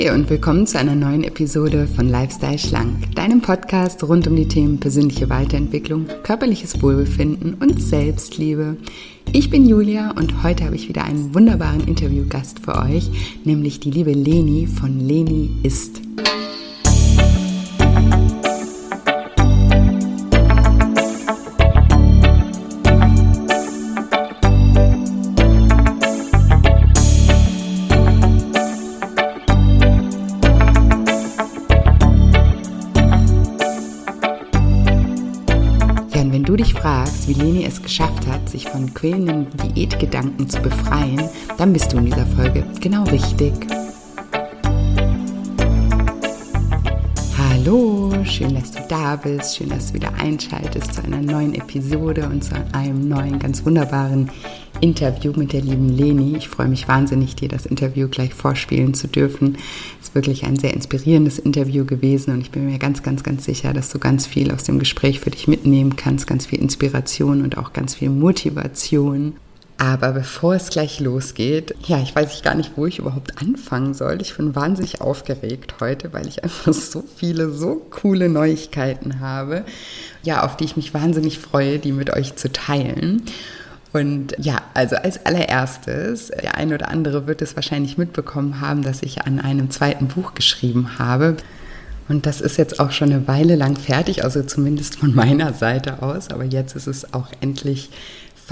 Hi und willkommen zu einer neuen Episode von Lifestyle Schlank, deinem Podcast rund um die Themen persönliche Weiterentwicklung, körperliches Wohlbefinden und Selbstliebe. Ich bin Julia und heute habe ich wieder einen wunderbaren Interviewgast für euch, nämlich die liebe Leni von Leni ist. Leni es geschafft hat, sich von quälenden Diätgedanken zu befreien, dann bist du in dieser Folge genau richtig. Hallo, schön, dass du da bist, schön, dass du wieder einschaltest zu einer neuen Episode und zu einem neuen, ganz wunderbaren Interview mit der lieben Leni. Ich freue mich wahnsinnig, dir das Interview gleich vorspielen zu dürfen. Es ist wirklich ein sehr inspirierendes Interview gewesen und ich bin mir ganz, ganz, ganz sicher, dass du ganz viel aus dem Gespräch für dich mitnehmen kannst, ganz viel Inspiration und auch ganz viel Motivation. Aber bevor es gleich losgeht, ja, ich weiß gar nicht, wo ich überhaupt anfangen soll. Ich bin wahnsinnig aufgeregt heute, weil ich einfach so viele, so coole Neuigkeiten habe, ja, auf die ich mich wahnsinnig freue, die mit euch zu teilen. Und ja, also als allererstes, der eine oder andere wird es wahrscheinlich mitbekommen haben, dass ich an einem zweiten Buch geschrieben habe. Und das ist jetzt auch schon eine Weile lang fertig, also zumindest von meiner Seite aus. Aber jetzt ist es auch endlich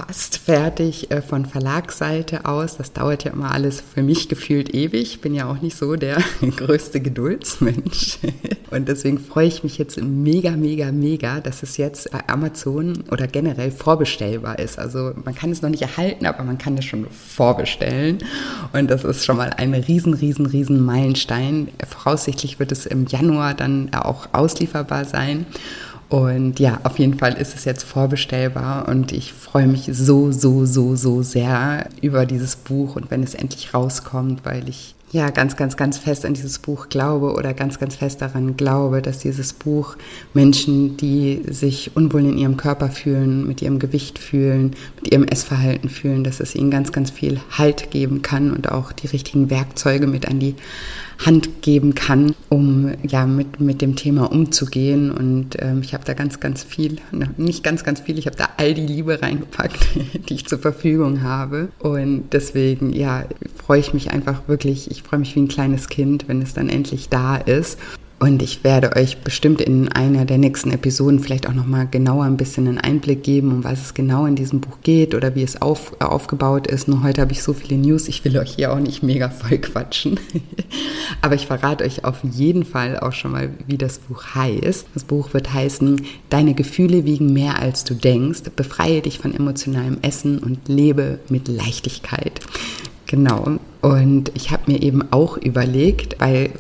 fast fertig äh, von Verlagsseite aus. Das dauert ja immer alles für mich gefühlt ewig. Ich bin ja auch nicht so der größte Geduldsmensch. Und deswegen freue ich mich jetzt mega, mega, mega, dass es jetzt bei Amazon oder generell vorbestellbar ist. Also man kann es noch nicht erhalten, aber man kann es schon vorbestellen. Und das ist schon mal ein riesen, riesen, riesen Meilenstein. Voraussichtlich wird es im Januar dann auch auslieferbar sein. Und ja, auf jeden Fall ist es jetzt vorbestellbar und ich freue mich so, so, so, so sehr über dieses Buch und wenn es endlich rauskommt, weil ich ja ganz, ganz, ganz fest an dieses Buch glaube oder ganz, ganz fest daran glaube, dass dieses Buch Menschen, die sich unwohl in ihrem Körper fühlen, mit ihrem Gewicht fühlen, mit ihrem Essverhalten fühlen, dass es ihnen ganz, ganz viel Halt geben kann und auch die richtigen Werkzeuge mit an die Hand geben kann, um ja mit, mit dem Thema umzugehen. Und ähm, ich habe da ganz, ganz viel, nicht ganz, ganz viel, ich habe da all die Liebe reingepackt, die ich zur Verfügung habe. Und deswegen, ja, freue ich mich einfach wirklich, ich freue mich wie ein kleines Kind, wenn es dann endlich da ist. Und ich werde euch bestimmt in einer der nächsten Episoden vielleicht auch nochmal genauer ein bisschen einen Einblick geben, um was es genau in diesem Buch geht oder wie es auf, äh, aufgebaut ist. Nur heute habe ich so viele News, ich will euch hier auch nicht mega voll quatschen. Aber ich verrate euch auf jeden Fall auch schon mal, wie das Buch heißt. Das Buch wird heißen, Deine Gefühle wiegen mehr als du denkst, befreie dich von emotionalem Essen und lebe mit Leichtigkeit. Genau. Und ich habe mir eben auch überlegt, weil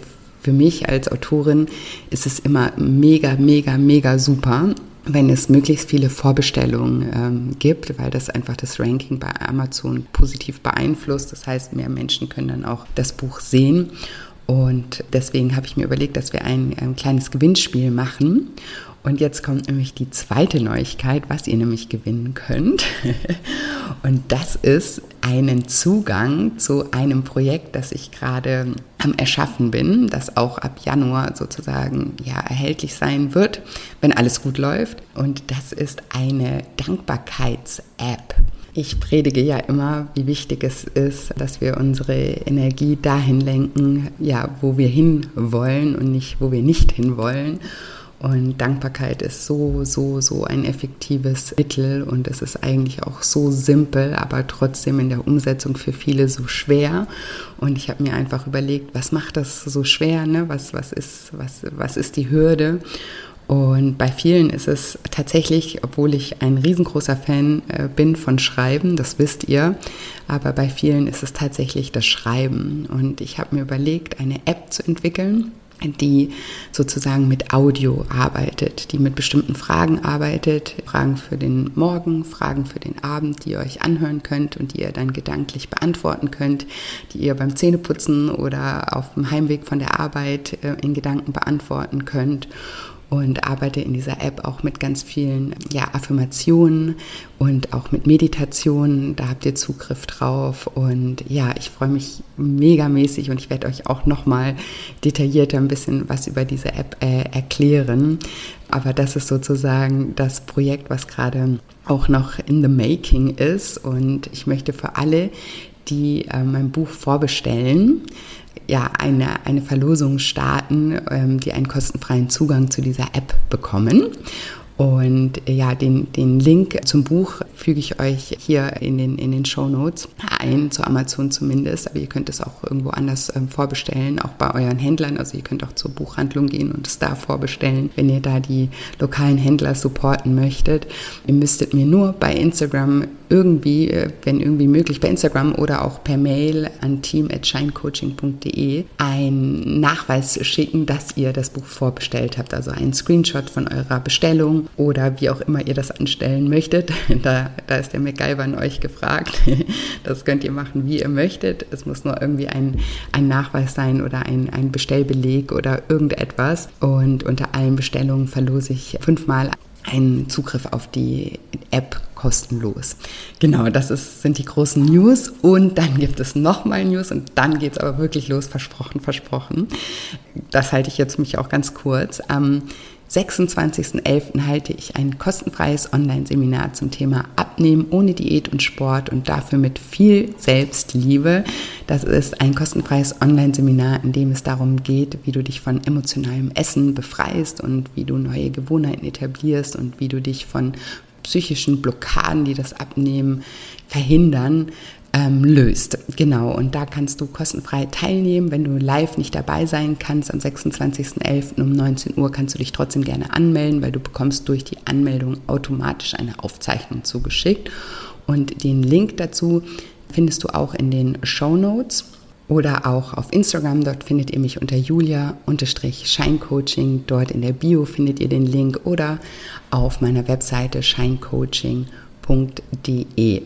für mich als Autorin ist es immer mega, mega, mega super, wenn es möglichst viele Vorbestellungen ähm, gibt, weil das einfach das Ranking bei Amazon positiv beeinflusst. Das heißt, mehr Menschen können dann auch das Buch sehen. Und deswegen habe ich mir überlegt, dass wir ein, ein kleines Gewinnspiel machen. Und jetzt kommt nämlich die zweite Neuigkeit, was ihr nämlich gewinnen könnt. Und das ist einen Zugang zu einem Projekt, das ich gerade am Erschaffen bin, das auch ab Januar sozusagen ja erhältlich sein wird, wenn alles gut läuft. Und das ist eine Dankbarkeits-App. Ich predige ja immer, wie wichtig es ist, dass wir unsere Energie dahin lenken, ja, wo wir hin wollen und nicht, wo wir nicht hin wollen. Und Dankbarkeit ist so, so, so ein effektives Mittel und es ist eigentlich auch so simpel, aber trotzdem in der Umsetzung für viele so schwer. Und ich habe mir einfach überlegt, was macht das so schwer? Ne? Was, was, ist, was, was ist die Hürde? Und bei vielen ist es tatsächlich, obwohl ich ein riesengroßer Fan äh, bin von Schreiben, das wisst ihr, aber bei vielen ist es tatsächlich das Schreiben. Und ich habe mir überlegt, eine App zu entwickeln, die sozusagen mit Audio arbeitet, die mit bestimmten Fragen arbeitet, Fragen für den Morgen, Fragen für den Abend, die ihr euch anhören könnt und die ihr dann gedanklich beantworten könnt, die ihr beim Zähneputzen oder auf dem Heimweg von der Arbeit äh, in Gedanken beantworten könnt. Und arbeite in dieser App auch mit ganz vielen ja, Affirmationen und auch mit Meditationen. Da habt ihr Zugriff drauf. Und ja, ich freue mich megamäßig und ich werde euch auch nochmal detaillierter ein bisschen was über diese App äh, erklären. Aber das ist sozusagen das Projekt, was gerade auch noch in the making ist. Und ich möchte für alle, die äh, mein Buch vorbestellen, ja, eine, eine Verlosung starten, ähm, die einen kostenfreien Zugang zu dieser App bekommen. Und ja, den, den Link zum Buch füge ich euch hier in den, in den Show Notes ein, zu Amazon zumindest. Aber ihr könnt es auch irgendwo anders ähm, vorbestellen, auch bei euren Händlern. Also ihr könnt auch zur Buchhandlung gehen und es da vorbestellen, wenn ihr da die lokalen Händler supporten möchtet. Ihr müsstet mir nur bei Instagram irgendwie, äh, wenn irgendwie möglich, bei Instagram oder auch per Mail an team.shinecoaching.de einen Nachweis schicken, dass ihr das Buch vorbestellt habt. Also einen Screenshot von eurer Bestellung oder wie auch immer ihr das anstellen möchtet. Da, da ist der MacGyver an euch gefragt. Das könnt ihr machen, wie ihr möchtet. Es muss nur irgendwie ein, ein Nachweis sein oder ein, ein Bestellbeleg oder irgendetwas. Und unter allen Bestellungen verlose ich fünfmal einen Zugriff auf die App kostenlos. Genau, das ist, sind die großen News. Und dann gibt es nochmal News und dann geht es aber wirklich los, versprochen, versprochen. Das halte ich jetzt mich auch ganz kurz. Am 26.11. halte ich ein kostenfreies Online-Seminar zum Thema Abnehmen ohne Diät und Sport und dafür mit viel Selbstliebe. Das ist ein kostenfreies Online-Seminar, in dem es darum geht, wie du dich von emotionalem Essen befreist und wie du neue Gewohnheiten etablierst und wie du dich von psychischen Blockaden, die das Abnehmen verhindern, ähm, löst. Genau, und da kannst du kostenfrei teilnehmen. Wenn du live nicht dabei sein kannst, am 26.11. um 19 Uhr kannst du dich trotzdem gerne anmelden, weil du bekommst durch die Anmeldung automatisch eine Aufzeichnung zugeschickt. Und den Link dazu findest du auch in den Show Notes oder auch auf Instagram. Dort findet ihr mich unter julia-scheincoaching. Dort in der Bio findet ihr den Link oder auf meiner Webseite scheincoaching.de.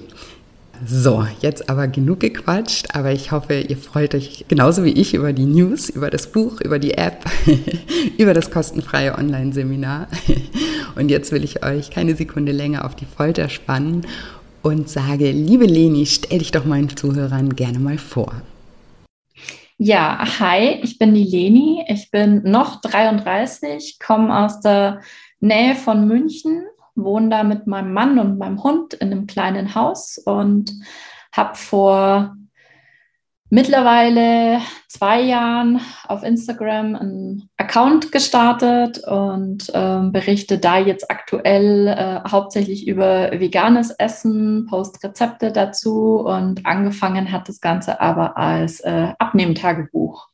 So, jetzt aber genug gequatscht, aber ich hoffe, ihr freut euch genauso wie ich über die News, über das Buch, über die App, über das kostenfreie Online-Seminar. Und jetzt will ich euch keine Sekunde länger auf die Folter spannen und sage, liebe Leni, stell dich doch meinen Zuhörern gerne mal vor. Ja, hi, ich bin die Leni. Ich bin noch 33, komme aus der Nähe von München wohne da mit meinem Mann und meinem Hund in einem kleinen Haus und habe vor mittlerweile zwei Jahren auf Instagram einen Account gestartet und ähm, berichte da jetzt aktuell äh, hauptsächlich über veganes Essen, post Rezepte dazu und angefangen hat das Ganze aber als äh, Abnehmtagebuch.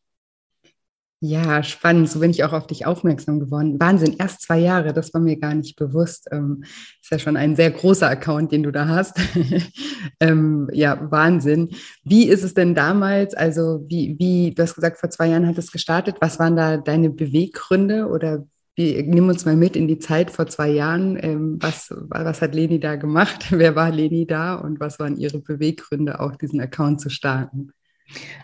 Ja, spannend. So bin ich auch auf dich aufmerksam geworden. Wahnsinn, erst zwei Jahre, das war mir gar nicht bewusst. Ähm, ist ja schon ein sehr großer Account, den du da hast. ähm, ja, Wahnsinn. Wie ist es denn damals? Also, wie, wie, du hast gesagt, vor zwei Jahren hat es gestartet. Was waren da deine Beweggründe oder wie, nimm uns mal mit in die Zeit vor zwei Jahren. Ähm, was, was hat Leni da gemacht? Wer war Leni da und was waren ihre Beweggründe, auch diesen Account zu starten?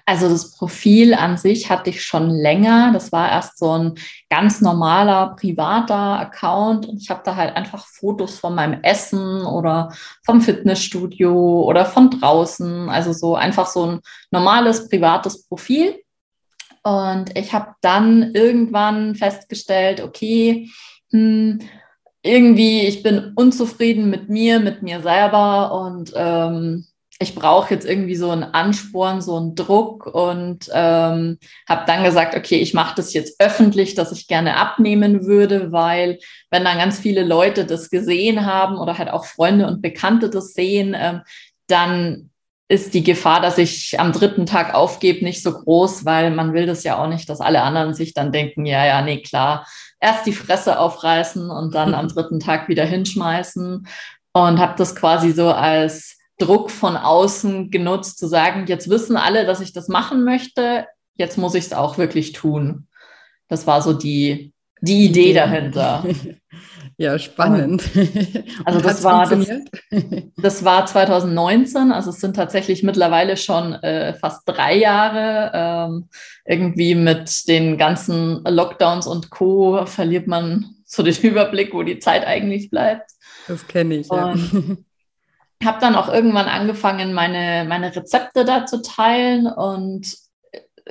Also das Profil an sich hatte ich schon länger. Das war erst so ein ganz normaler privater Account und ich habe da halt einfach Fotos von meinem Essen oder vom Fitnessstudio oder von draußen. Also so einfach so ein normales privates Profil. Und ich habe dann irgendwann festgestellt, okay, hm, irgendwie, ich bin unzufrieden mit mir, mit mir selber und ähm, ich brauche jetzt irgendwie so einen Ansporn, so einen Druck und ähm, habe dann gesagt, okay, ich mache das jetzt öffentlich, dass ich gerne abnehmen würde, weil wenn dann ganz viele Leute das gesehen haben oder halt auch Freunde und Bekannte das sehen, ähm, dann ist die Gefahr, dass ich am dritten Tag aufgebe, nicht so groß, weil man will das ja auch nicht, dass alle anderen sich dann denken, ja, ja, nee, klar, erst die Fresse aufreißen und dann am dritten Tag wieder hinschmeißen. Und habe das quasi so als Druck von außen genutzt, zu sagen, jetzt wissen alle, dass ich das machen möchte, jetzt muss ich es auch wirklich tun. Das war so die, die Idee dahinter. Ja, spannend. Also das war, das, das, war 2019, also es sind tatsächlich mittlerweile schon äh, fast drei Jahre. Ähm, irgendwie mit den ganzen Lockdowns und Co. verliert man so den Überblick, wo die Zeit eigentlich bleibt. Das kenne ich, ja. Habe dann auch irgendwann angefangen, meine, meine Rezepte da zu teilen und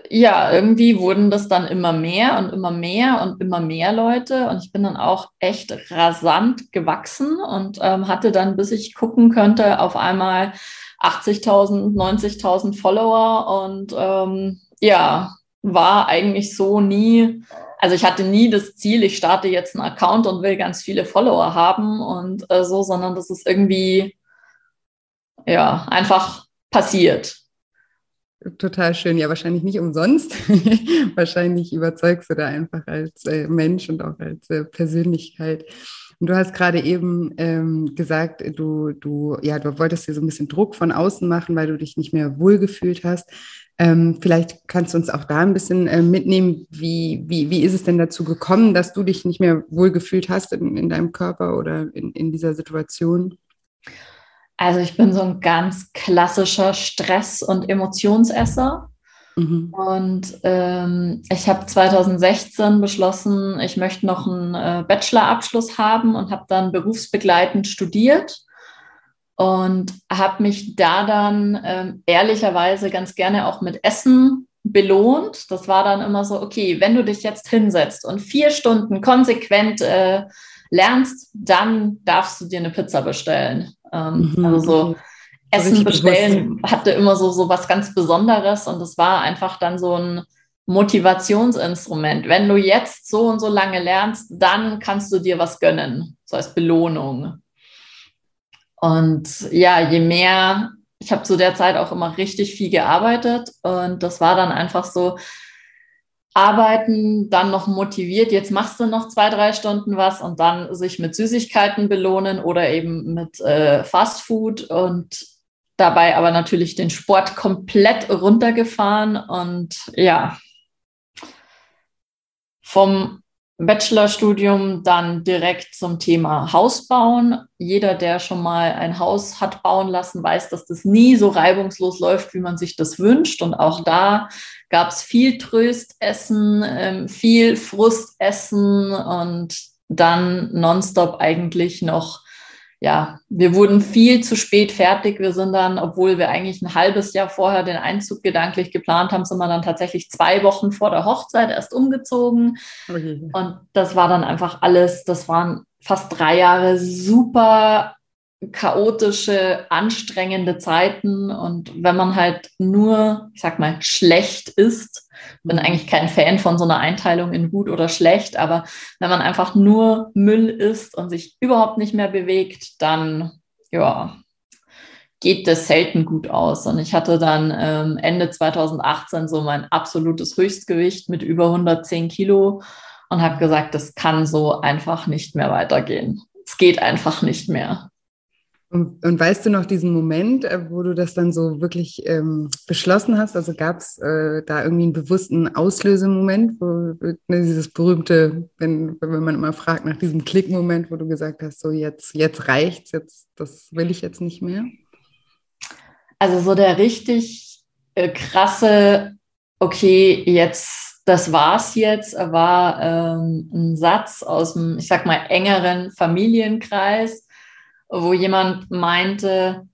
ja, irgendwie wurden das dann immer mehr und immer mehr und immer mehr Leute. Und ich bin dann auch echt rasant gewachsen und ähm, hatte dann, bis ich gucken könnte, auf einmal 80.000, 90.000 Follower. Und ähm, ja, war eigentlich so nie, also ich hatte nie das Ziel, ich starte jetzt einen Account und will ganz viele Follower haben und äh, so, sondern das ist irgendwie, ja, einfach passiert. Total schön. Ja, wahrscheinlich nicht umsonst. wahrscheinlich überzeugst du da einfach als äh, Mensch und auch als äh, Persönlichkeit. Und du hast gerade eben ähm, gesagt, du, du, ja, du wolltest dir so ein bisschen Druck von außen machen, weil du dich nicht mehr wohlgefühlt hast. Ähm, vielleicht kannst du uns auch da ein bisschen äh, mitnehmen. Wie, wie, wie ist es denn dazu gekommen, dass du dich nicht mehr wohlgefühlt hast in, in deinem Körper oder in, in dieser Situation? Also ich bin so ein ganz klassischer Stress- und Emotionsesser. Mhm. Und ähm, ich habe 2016 beschlossen, ich möchte noch einen äh, Bachelorabschluss haben und habe dann berufsbegleitend studiert und habe mich da dann ähm, ehrlicherweise ganz gerne auch mit Essen belohnt. Das war dann immer so, okay, wenn du dich jetzt hinsetzt und vier Stunden konsequent äh, lernst, dann darfst du dir eine Pizza bestellen. Ähm, mhm. Also so Essen bestellen bewusst. hatte immer so, so was ganz Besonderes und es war einfach dann so ein Motivationsinstrument. Wenn du jetzt so und so lange lernst, dann kannst du dir was gönnen, so als Belohnung. Und ja, je mehr, ich habe zu der Zeit auch immer richtig viel gearbeitet und das war dann einfach so, arbeiten, dann noch motiviert, jetzt machst du noch zwei, drei Stunden was und dann sich mit Süßigkeiten belohnen oder eben mit äh, Fast Food und dabei aber natürlich den Sport komplett runtergefahren und ja, vom Bachelorstudium dann direkt zum Thema Haus bauen. Jeder, der schon mal ein Haus hat bauen lassen, weiß, dass das nie so reibungslos läuft, wie man sich das wünscht. Und auch da gab es viel Tröstessen, ähm, viel Frustessen und dann nonstop eigentlich noch ja, wir wurden viel zu spät fertig. Wir sind dann, obwohl wir eigentlich ein halbes Jahr vorher den Einzug gedanklich geplant haben, sind wir dann tatsächlich zwei Wochen vor der Hochzeit erst umgezogen. Okay. Und das war dann einfach alles, das waren fast drei Jahre super chaotische, anstrengende Zeiten. Und wenn man halt nur, ich sag mal, schlecht ist, bin mhm. eigentlich kein Fan von so einer Einteilung in gut oder schlecht, aber wenn man einfach nur Müll isst und sich überhaupt nicht mehr bewegt, dann, ja, geht das selten gut aus. Und ich hatte dann ähm, Ende 2018 so mein absolutes Höchstgewicht mit über 110 Kilo und habe gesagt, das kann so einfach nicht mehr weitergehen. Es geht einfach nicht mehr. Und, und, weißt du noch diesen Moment, äh, wo du das dann so wirklich ähm, beschlossen hast? Also gab es äh, da irgendwie einen bewussten Auslösemoment, wo ne, dieses berühmte, wenn, wenn man immer fragt nach diesem Klickmoment, wo du gesagt hast, so jetzt, jetzt reicht's, jetzt, das will ich jetzt nicht mehr? Also so der richtig äh, krasse, okay, jetzt, das war's jetzt, war ähm, ein Satz aus dem, ich sag mal, engeren Familienkreis wo jemand meinte,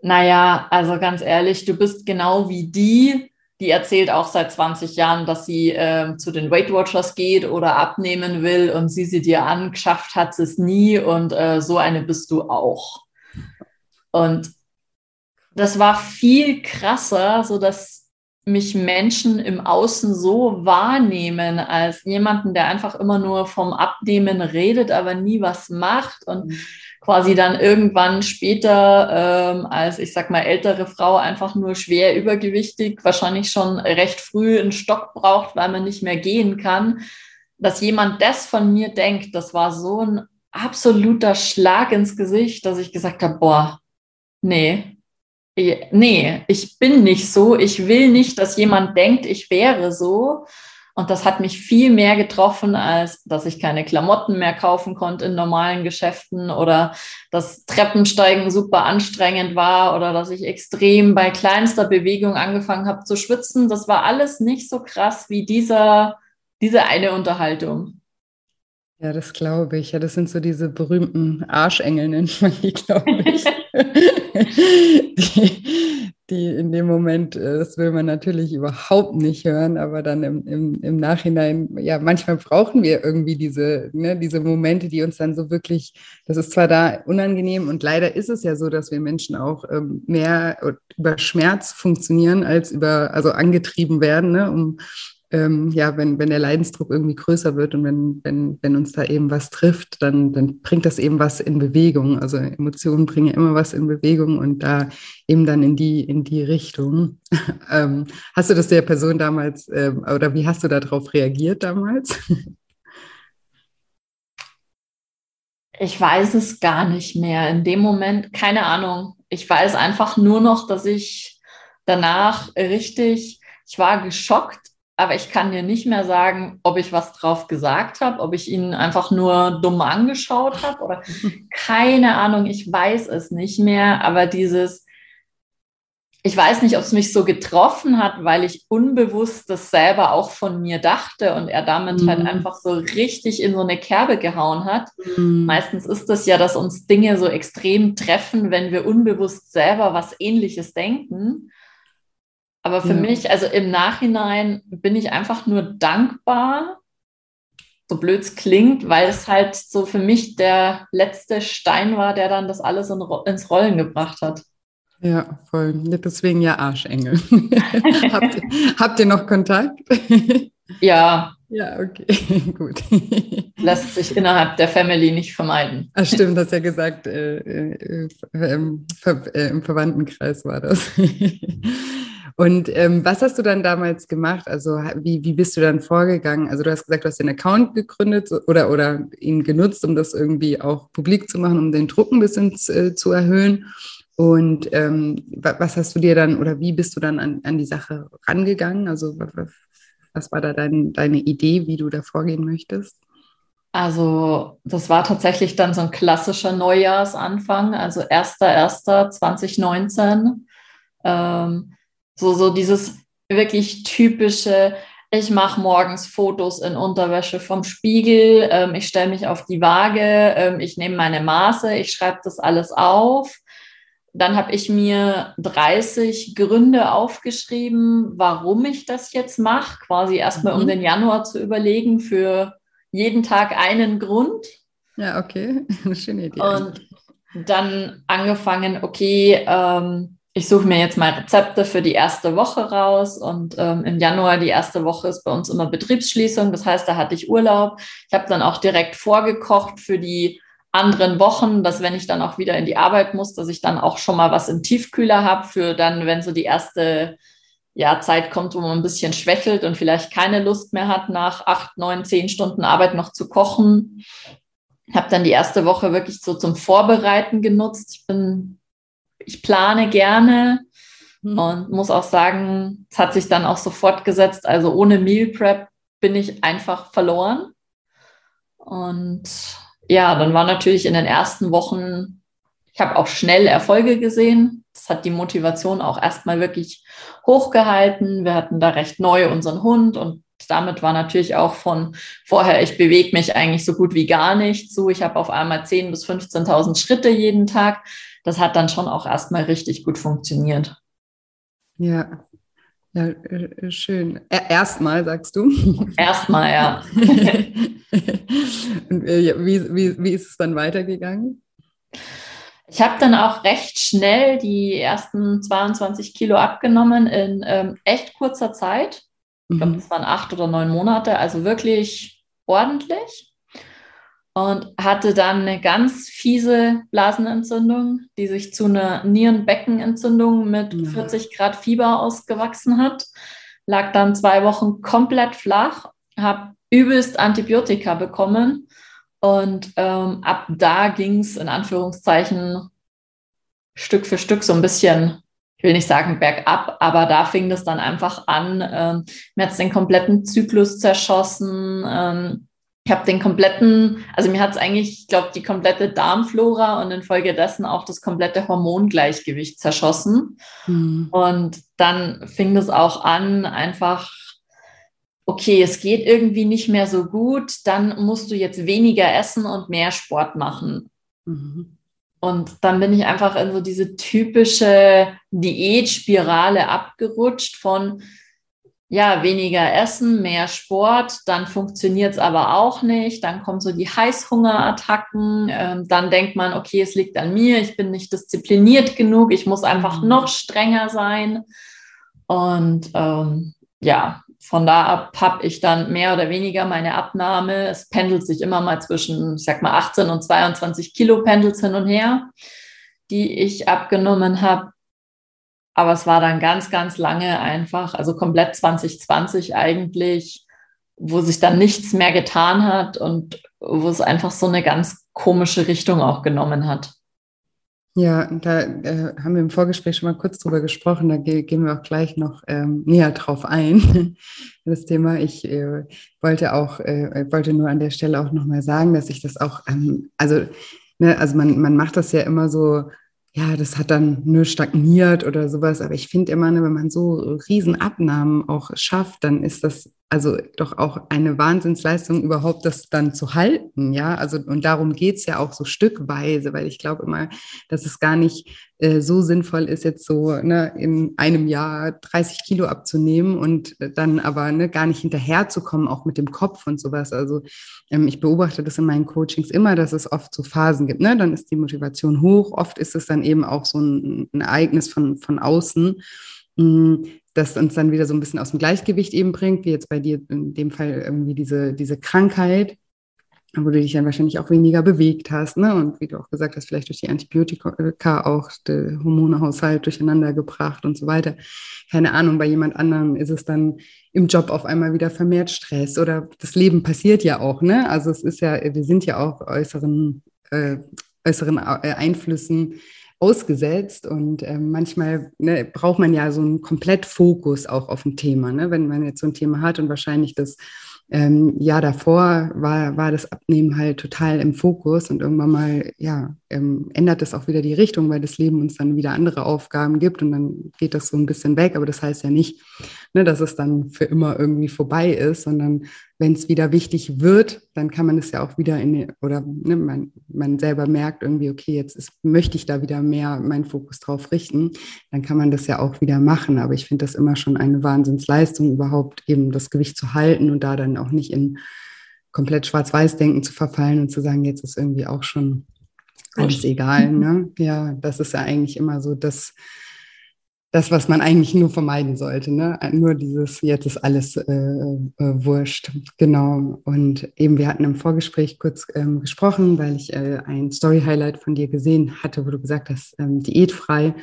naja, also ganz ehrlich, du bist genau wie die, die erzählt auch seit 20 Jahren, dass sie äh, zu den Weight Watchers geht oder abnehmen will und sie sie dir angeschafft hat, es nie und äh, so eine bist du auch. Und das war viel krasser, so dass mich Menschen im Außen so wahrnehmen als jemanden, der einfach immer nur vom Abnehmen redet, aber nie was macht und mhm quasi dann irgendwann später ähm, als, ich sag mal, ältere Frau einfach nur schwer übergewichtig, wahrscheinlich schon recht früh einen Stock braucht, weil man nicht mehr gehen kann, dass jemand das von mir denkt, das war so ein absoluter Schlag ins Gesicht, dass ich gesagt habe, boah, nee, nee, ich bin nicht so, ich will nicht, dass jemand denkt, ich wäre so. Und das hat mich viel mehr getroffen, als dass ich keine Klamotten mehr kaufen konnte in normalen Geschäften oder dass Treppensteigen super anstrengend war oder dass ich extrem bei kleinster Bewegung angefangen habe zu schwitzen. Das war alles nicht so krass wie dieser, diese eine Unterhaltung. Ja, das glaube ich. Ja, das sind so diese berühmten Arschengel, nennt man die, glaube ich. die, die in dem Moment, äh, das will man natürlich überhaupt nicht hören, aber dann im, im, im Nachhinein, ja, manchmal brauchen wir irgendwie diese, ne, diese Momente, die uns dann so wirklich, das ist zwar da unangenehm und leider ist es ja so, dass wir Menschen auch ähm, mehr über Schmerz funktionieren als über, also angetrieben werden, ne, um ähm, ja, wenn, wenn der Leidensdruck irgendwie größer wird und wenn, wenn, wenn uns da eben was trifft, dann, dann bringt das eben was in Bewegung. Also Emotionen bringen immer was in Bewegung und da eben dann in die, in die Richtung. ähm, hast du das der Person damals ähm, oder wie hast du darauf reagiert damals? Ich weiß es gar nicht mehr. In dem Moment, keine Ahnung. Ich weiß einfach nur noch, dass ich danach richtig, ich war geschockt, aber ich kann dir nicht mehr sagen, ob ich was drauf gesagt habe, ob ich ihn einfach nur dumm angeschaut habe oder keine Ahnung, ich weiß es nicht mehr, aber dieses, ich weiß nicht, ob es mich so getroffen hat, weil ich unbewusst das selber auch von mir dachte und er damit halt mhm. halt einfach so richtig in so eine Kerbe gehauen hat. Mhm. Meistens ist es ja, dass uns Dinge so extrem treffen, wenn wir unbewusst selber was ähnliches denken. Aber für ja. mich, also im Nachhinein bin ich einfach nur dankbar, so blöd es klingt, weil es halt so für mich der letzte Stein war, der dann das alles in, ins Rollen gebracht hat. Ja, voll. Deswegen ja Arschengel. habt, habt, ihr noch Kontakt? ja. Ja, okay, gut. Lässt sich innerhalb der Family nicht vermeiden. Ach stimmt, hast ja gesagt, äh, äh, äh, im, Ver äh, im Verwandtenkreis war das. Und ähm, was hast du dann damals gemacht? Also wie, wie bist du dann vorgegangen? Also du hast gesagt, du hast den Account gegründet oder, oder ihn genutzt, um das irgendwie auch publik zu machen, um den Druck ein bisschen äh, zu erhöhen. Und ähm, was hast du dir dann oder wie bist du dann an, an die Sache rangegangen? Also was war da dein, deine Idee, wie du da vorgehen möchtest? Also das war tatsächlich dann so ein klassischer Neujahrsanfang, also 1.1.2019. Ähm, so, so dieses wirklich typische, ich mache morgens Fotos in Unterwäsche vom Spiegel, ähm, ich stelle mich auf die Waage, ähm, ich nehme meine Maße, ich schreibe das alles auf. Dann habe ich mir 30 Gründe aufgeschrieben, warum ich das jetzt mache, quasi erstmal mhm. um den Januar zu überlegen, für jeden Tag einen Grund. Ja, okay, eine schöne Idee. Und dann angefangen, okay, ähm, ich suche mir jetzt mal Rezepte für die erste Woche raus und ähm, im Januar die erste Woche ist bei uns immer Betriebsschließung. Das heißt, da hatte ich Urlaub. Ich habe dann auch direkt vorgekocht für die anderen Wochen, dass wenn ich dann auch wieder in die Arbeit muss, dass ich dann auch schon mal was im Tiefkühler habe für dann, wenn so die erste ja, Zeit kommt, wo man ein bisschen schwächelt und vielleicht keine Lust mehr hat, nach acht, neun, zehn Stunden Arbeit noch zu kochen. Ich habe dann die erste Woche wirklich so zum Vorbereiten genutzt. Ich bin ich plane gerne mhm. und muss auch sagen, es hat sich dann auch so fortgesetzt. Also ohne Meal Prep bin ich einfach verloren. Und ja, dann war natürlich in den ersten Wochen, ich habe auch schnell Erfolge gesehen. Das hat die Motivation auch erstmal wirklich hochgehalten. Wir hatten da recht neu unseren Hund und damit war natürlich auch von vorher, ich bewege mich eigentlich so gut wie gar nicht so. Ich habe auf einmal 10.000 bis 15.000 Schritte jeden Tag das hat dann schon auch erstmal richtig gut funktioniert. Ja, ja, äh, schön. Erstmal, sagst du? Erstmal, ja. Und äh, wie, wie, wie ist es dann weitergegangen? Ich habe dann auch recht schnell die ersten 22 Kilo abgenommen in ähm, echt kurzer Zeit. Ich glaube, mhm. das waren acht oder neun Monate, also wirklich ordentlich und hatte dann eine ganz fiese Blasenentzündung, die sich zu einer Nierenbeckenentzündung mit ja. 40 Grad Fieber ausgewachsen hat. Lag dann zwei Wochen komplett flach, habe übelst Antibiotika bekommen und ähm, ab da ging es in Anführungszeichen Stück für Stück so ein bisschen ich will nicht sagen bergab, aber da fing das dann einfach an. Ähm, mir hat es den kompletten Zyklus zerschossen. Ähm, ich habe den kompletten, also mir hat es eigentlich, ich glaube, die komplette Darmflora und infolgedessen auch das komplette Hormongleichgewicht zerschossen. Mhm. Und dann fing das auch an, einfach, okay, es geht irgendwie nicht mehr so gut, dann musst du jetzt weniger essen und mehr Sport machen. Mhm. Und dann bin ich einfach in so diese typische Diätspirale abgerutscht von, ja, weniger essen, mehr Sport, dann funktioniert es aber auch nicht, dann kommen so die Heißhungerattacken, ähm, dann denkt man, okay, es liegt an mir, ich bin nicht diszipliniert genug, ich muss einfach mhm. noch strenger sein. Und ähm, ja, von da ab habe ich dann mehr oder weniger meine Abnahme. Es pendelt sich immer mal zwischen, ich sag mal, 18 und 22 Kilo pendelt hin und her, die ich abgenommen habe. Aber es war dann ganz, ganz lange einfach, also komplett 2020 eigentlich, wo sich dann nichts mehr getan hat und wo es einfach so eine ganz komische Richtung auch genommen hat. Ja, da äh, haben wir im Vorgespräch schon mal kurz drüber gesprochen. Da ge gehen wir auch gleich noch ähm, näher drauf ein. das Thema. Ich äh, wollte auch, äh, wollte nur an der Stelle auch nochmal sagen, dass ich das auch, ähm, also, ne, also man, man macht das ja immer so ja, das hat dann nur stagniert oder sowas. Aber ich finde immer, ne, wenn man so Riesenabnahmen auch schafft, dann ist das also doch auch eine Wahnsinnsleistung, überhaupt das dann zu halten. Ja, also und darum geht es ja auch so stückweise, weil ich glaube immer, dass es gar nicht äh, so sinnvoll ist, jetzt so ne, in einem Jahr 30 Kilo abzunehmen und dann aber ne, gar nicht hinterherzukommen, auch mit dem Kopf und sowas. Also ähm, ich beobachte das in meinen Coachings immer, dass es oft so Phasen gibt. Ne? Dann ist die Motivation hoch, oft ist es dann eben auch so ein, ein Ereignis von, von außen mm, das uns dann wieder so ein bisschen aus dem Gleichgewicht eben bringt, wie jetzt bei dir in dem Fall irgendwie diese, diese Krankheit wo du dich dann wahrscheinlich auch weniger bewegt hast, ne? Und wie du auch gesagt hast, vielleicht durch die Antibiotika auch der Hormonehaushalt durcheinander gebracht und so weiter. Keine Ahnung, bei jemand anderem ist es dann im Job auf einmal wieder vermehrt Stress oder das Leben passiert ja auch, ne? Also es ist ja, wir sind ja auch äußeren, äh, äußeren äh, Einflüssen ausgesetzt und äh, manchmal ne, braucht man ja so einen Komplettfokus auch auf ein Thema, ne? Wenn man jetzt so ein Thema hat und wahrscheinlich das ähm, Jahr davor war, war das Abnehmen halt total im Fokus und irgendwann mal, ja, ähm, ändert das auch wieder die Richtung, weil das Leben uns dann wieder andere Aufgaben gibt und dann geht das so ein bisschen weg. Aber das heißt ja nicht, ne, dass es dann für immer irgendwie vorbei ist, sondern wenn es wieder wichtig wird, dann kann man es ja auch wieder in, oder ne, man, man selber merkt irgendwie, okay, jetzt ist, möchte ich da wieder mehr meinen Fokus drauf richten, dann kann man das ja auch wieder machen. Aber ich finde das immer schon eine Wahnsinnsleistung, überhaupt eben das Gewicht zu halten und da dann auch nicht in komplett Schwarz-Weiß-Denken zu verfallen und zu sagen, jetzt ist irgendwie auch schon alles egal. Ne? Ja, das ist ja eigentlich immer so das, das, was man eigentlich nur vermeiden sollte. Ne? Nur dieses, jetzt ist alles äh, äh, wurscht. Genau. Und eben, wir hatten im Vorgespräch kurz ähm, gesprochen, weil ich äh, ein Story-Highlight von dir gesehen hatte, wo du gesagt hast, ähm, diätfrei,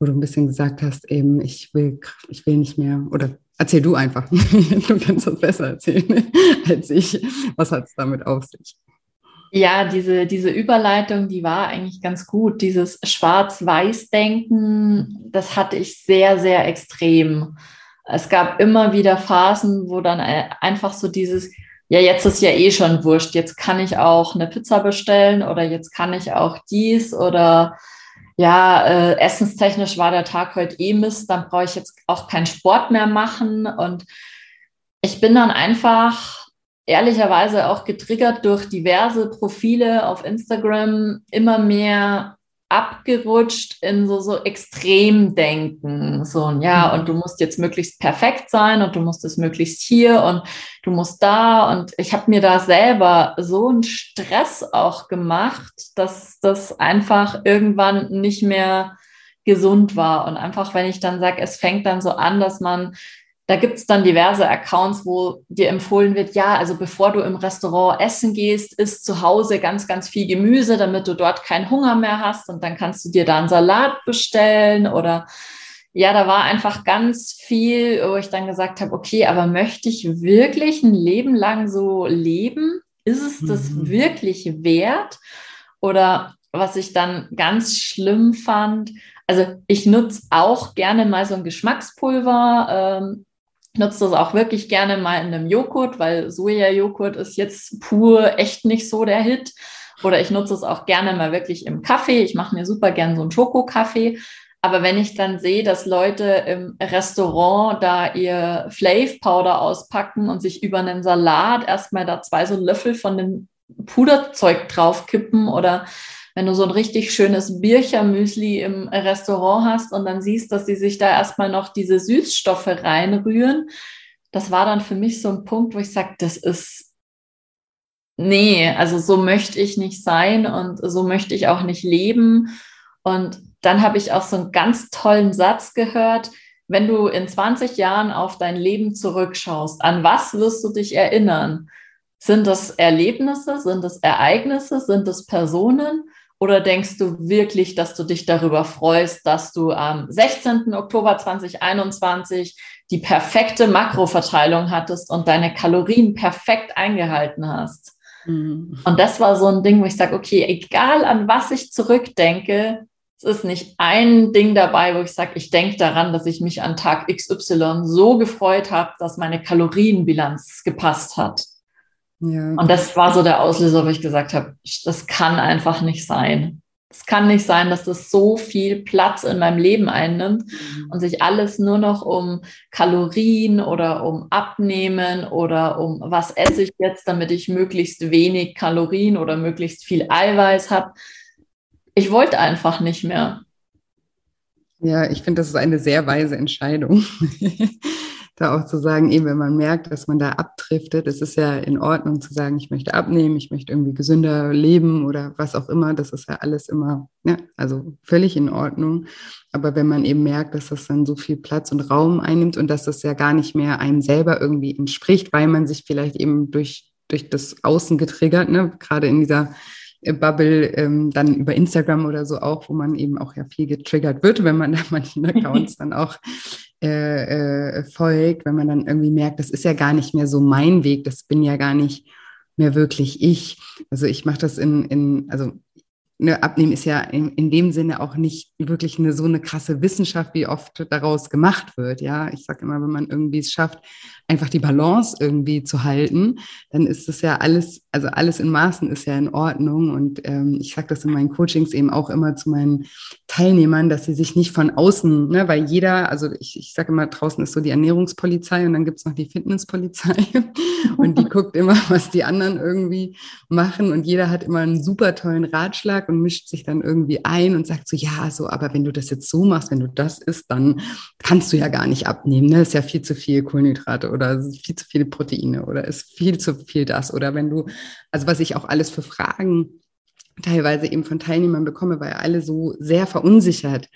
wo du ein bisschen gesagt hast, eben, ich will, ich will nicht mehr, oder erzähl du einfach. du kannst das besser erzählen als ich. Was hat es damit auf sich? Ja, diese, diese Überleitung, die war eigentlich ganz gut. Dieses Schwarz-Weiß-Denken, das hatte ich sehr, sehr extrem. Es gab immer wieder Phasen, wo dann einfach so dieses, ja, jetzt ist ja eh schon wurscht, jetzt kann ich auch eine Pizza bestellen oder jetzt kann ich auch dies oder ja, äh, essenstechnisch war der Tag heute eh Mist, dann brauche ich jetzt auch keinen Sport mehr machen. Und ich bin dann einfach ehrlicherweise auch getriggert durch diverse Profile auf Instagram immer mehr abgerutscht in so, so Extremdenken. So, ja, mhm. und du musst jetzt möglichst perfekt sein und du musst es möglichst hier und du musst da. Und ich habe mir da selber so einen Stress auch gemacht, dass das einfach irgendwann nicht mehr gesund war. Und einfach, wenn ich dann sage, es fängt dann so an, dass man da gibt es dann diverse Accounts, wo dir empfohlen wird, ja, also bevor du im Restaurant essen gehst, isst zu Hause ganz, ganz viel Gemüse, damit du dort keinen Hunger mehr hast und dann kannst du dir da einen Salat bestellen oder ja, da war einfach ganz viel, wo ich dann gesagt habe, okay, aber möchte ich wirklich ein Leben lang so leben? Ist es das mhm. wirklich wert? Oder was ich dann ganz schlimm fand, also ich nutze auch gerne mal so ein Geschmackspulver, ähm, nutze das auch wirklich gerne mal in einem Joghurt, weil Soja-Joghurt ist jetzt pur echt nicht so der Hit. Oder ich nutze es auch gerne mal wirklich im Kaffee. Ich mache mir super gern so einen Schokokaffee. Aber wenn ich dann sehe, dass Leute im Restaurant da ihr Flav Powder auspacken und sich über einen Salat erstmal da zwei so Löffel von dem Puderzeug draufkippen oder wenn du so ein richtig schönes Birchermüsli im Restaurant hast und dann siehst, dass sie sich da erstmal noch diese Süßstoffe reinrühren, das war dann für mich so ein Punkt, wo ich sage, das ist, nee, also so möchte ich nicht sein und so möchte ich auch nicht leben. Und dann habe ich auch so einen ganz tollen Satz gehört, wenn du in 20 Jahren auf dein Leben zurückschaust, an was wirst du dich erinnern? Sind das Erlebnisse? Sind das Ereignisse? Sind das Personen? Oder denkst du wirklich, dass du dich darüber freust, dass du am 16. Oktober 2021 die perfekte Makroverteilung hattest und deine Kalorien perfekt eingehalten hast? Mhm. Und das war so ein Ding, wo ich sage, okay, egal an was ich zurückdenke, es ist nicht ein Ding dabei, wo ich sage, ich denke daran, dass ich mich an Tag XY so gefreut habe, dass meine Kalorienbilanz gepasst hat. Ja. Und das war so der Auslöser, wo ich gesagt habe, das kann einfach nicht sein. Es kann nicht sein, dass das so viel Platz in meinem Leben einnimmt mhm. und sich alles nur noch um Kalorien oder um Abnehmen oder um was esse ich jetzt, damit ich möglichst wenig Kalorien oder möglichst viel Eiweiß habe. Ich wollte einfach nicht mehr. Ja, ich finde, das ist eine sehr weise Entscheidung. da auch zu sagen, eben wenn man merkt, dass man da abdriftet, es ist ja in Ordnung zu sagen, ich möchte abnehmen, ich möchte irgendwie gesünder leben oder was auch immer, das ist ja alles immer, ja, also völlig in Ordnung. Aber wenn man eben merkt, dass das dann so viel Platz und Raum einnimmt und dass das ja gar nicht mehr einem selber irgendwie entspricht, weil man sich vielleicht eben durch, durch das Außen getriggert, ne, gerade in dieser Bubble, ähm, dann über Instagram oder so auch, wo man eben auch ja viel getriggert wird, wenn man da manchen Accounts dann auch äh, äh, folgt, wenn man dann irgendwie merkt, das ist ja gar nicht mehr so mein Weg, das bin ja gar nicht mehr wirklich ich. Also ich mache das in, in also ne, Abnehmen ist ja in, in dem Sinne auch nicht wirklich eine so eine krasse Wissenschaft, wie oft daraus gemacht wird. Ja, ich sage immer, wenn man irgendwie es schafft, einfach die Balance irgendwie zu halten, dann ist es ja alles, also alles in Maßen ist ja in Ordnung. Und ähm, ich sage das in meinen Coachings eben auch immer zu meinen Teilnehmern, dass sie sich nicht von außen, ne, weil jeder, also ich, ich sage immer, draußen ist so die Ernährungspolizei und dann gibt es noch die Fitnesspolizei und die guckt immer, was die anderen irgendwie machen und jeder hat immer einen super tollen Ratschlag und mischt sich dann irgendwie ein und sagt so, ja, so, aber wenn du das jetzt so machst, wenn du das isst, dann kannst du ja gar nicht abnehmen. Ne? Ist ja viel zu viel Kohlenhydrate oder viel zu viele Proteine oder ist viel zu viel das. Oder wenn du, also was ich auch alles für Fragen teilweise eben von Teilnehmern bekomme, weil alle so sehr verunsichert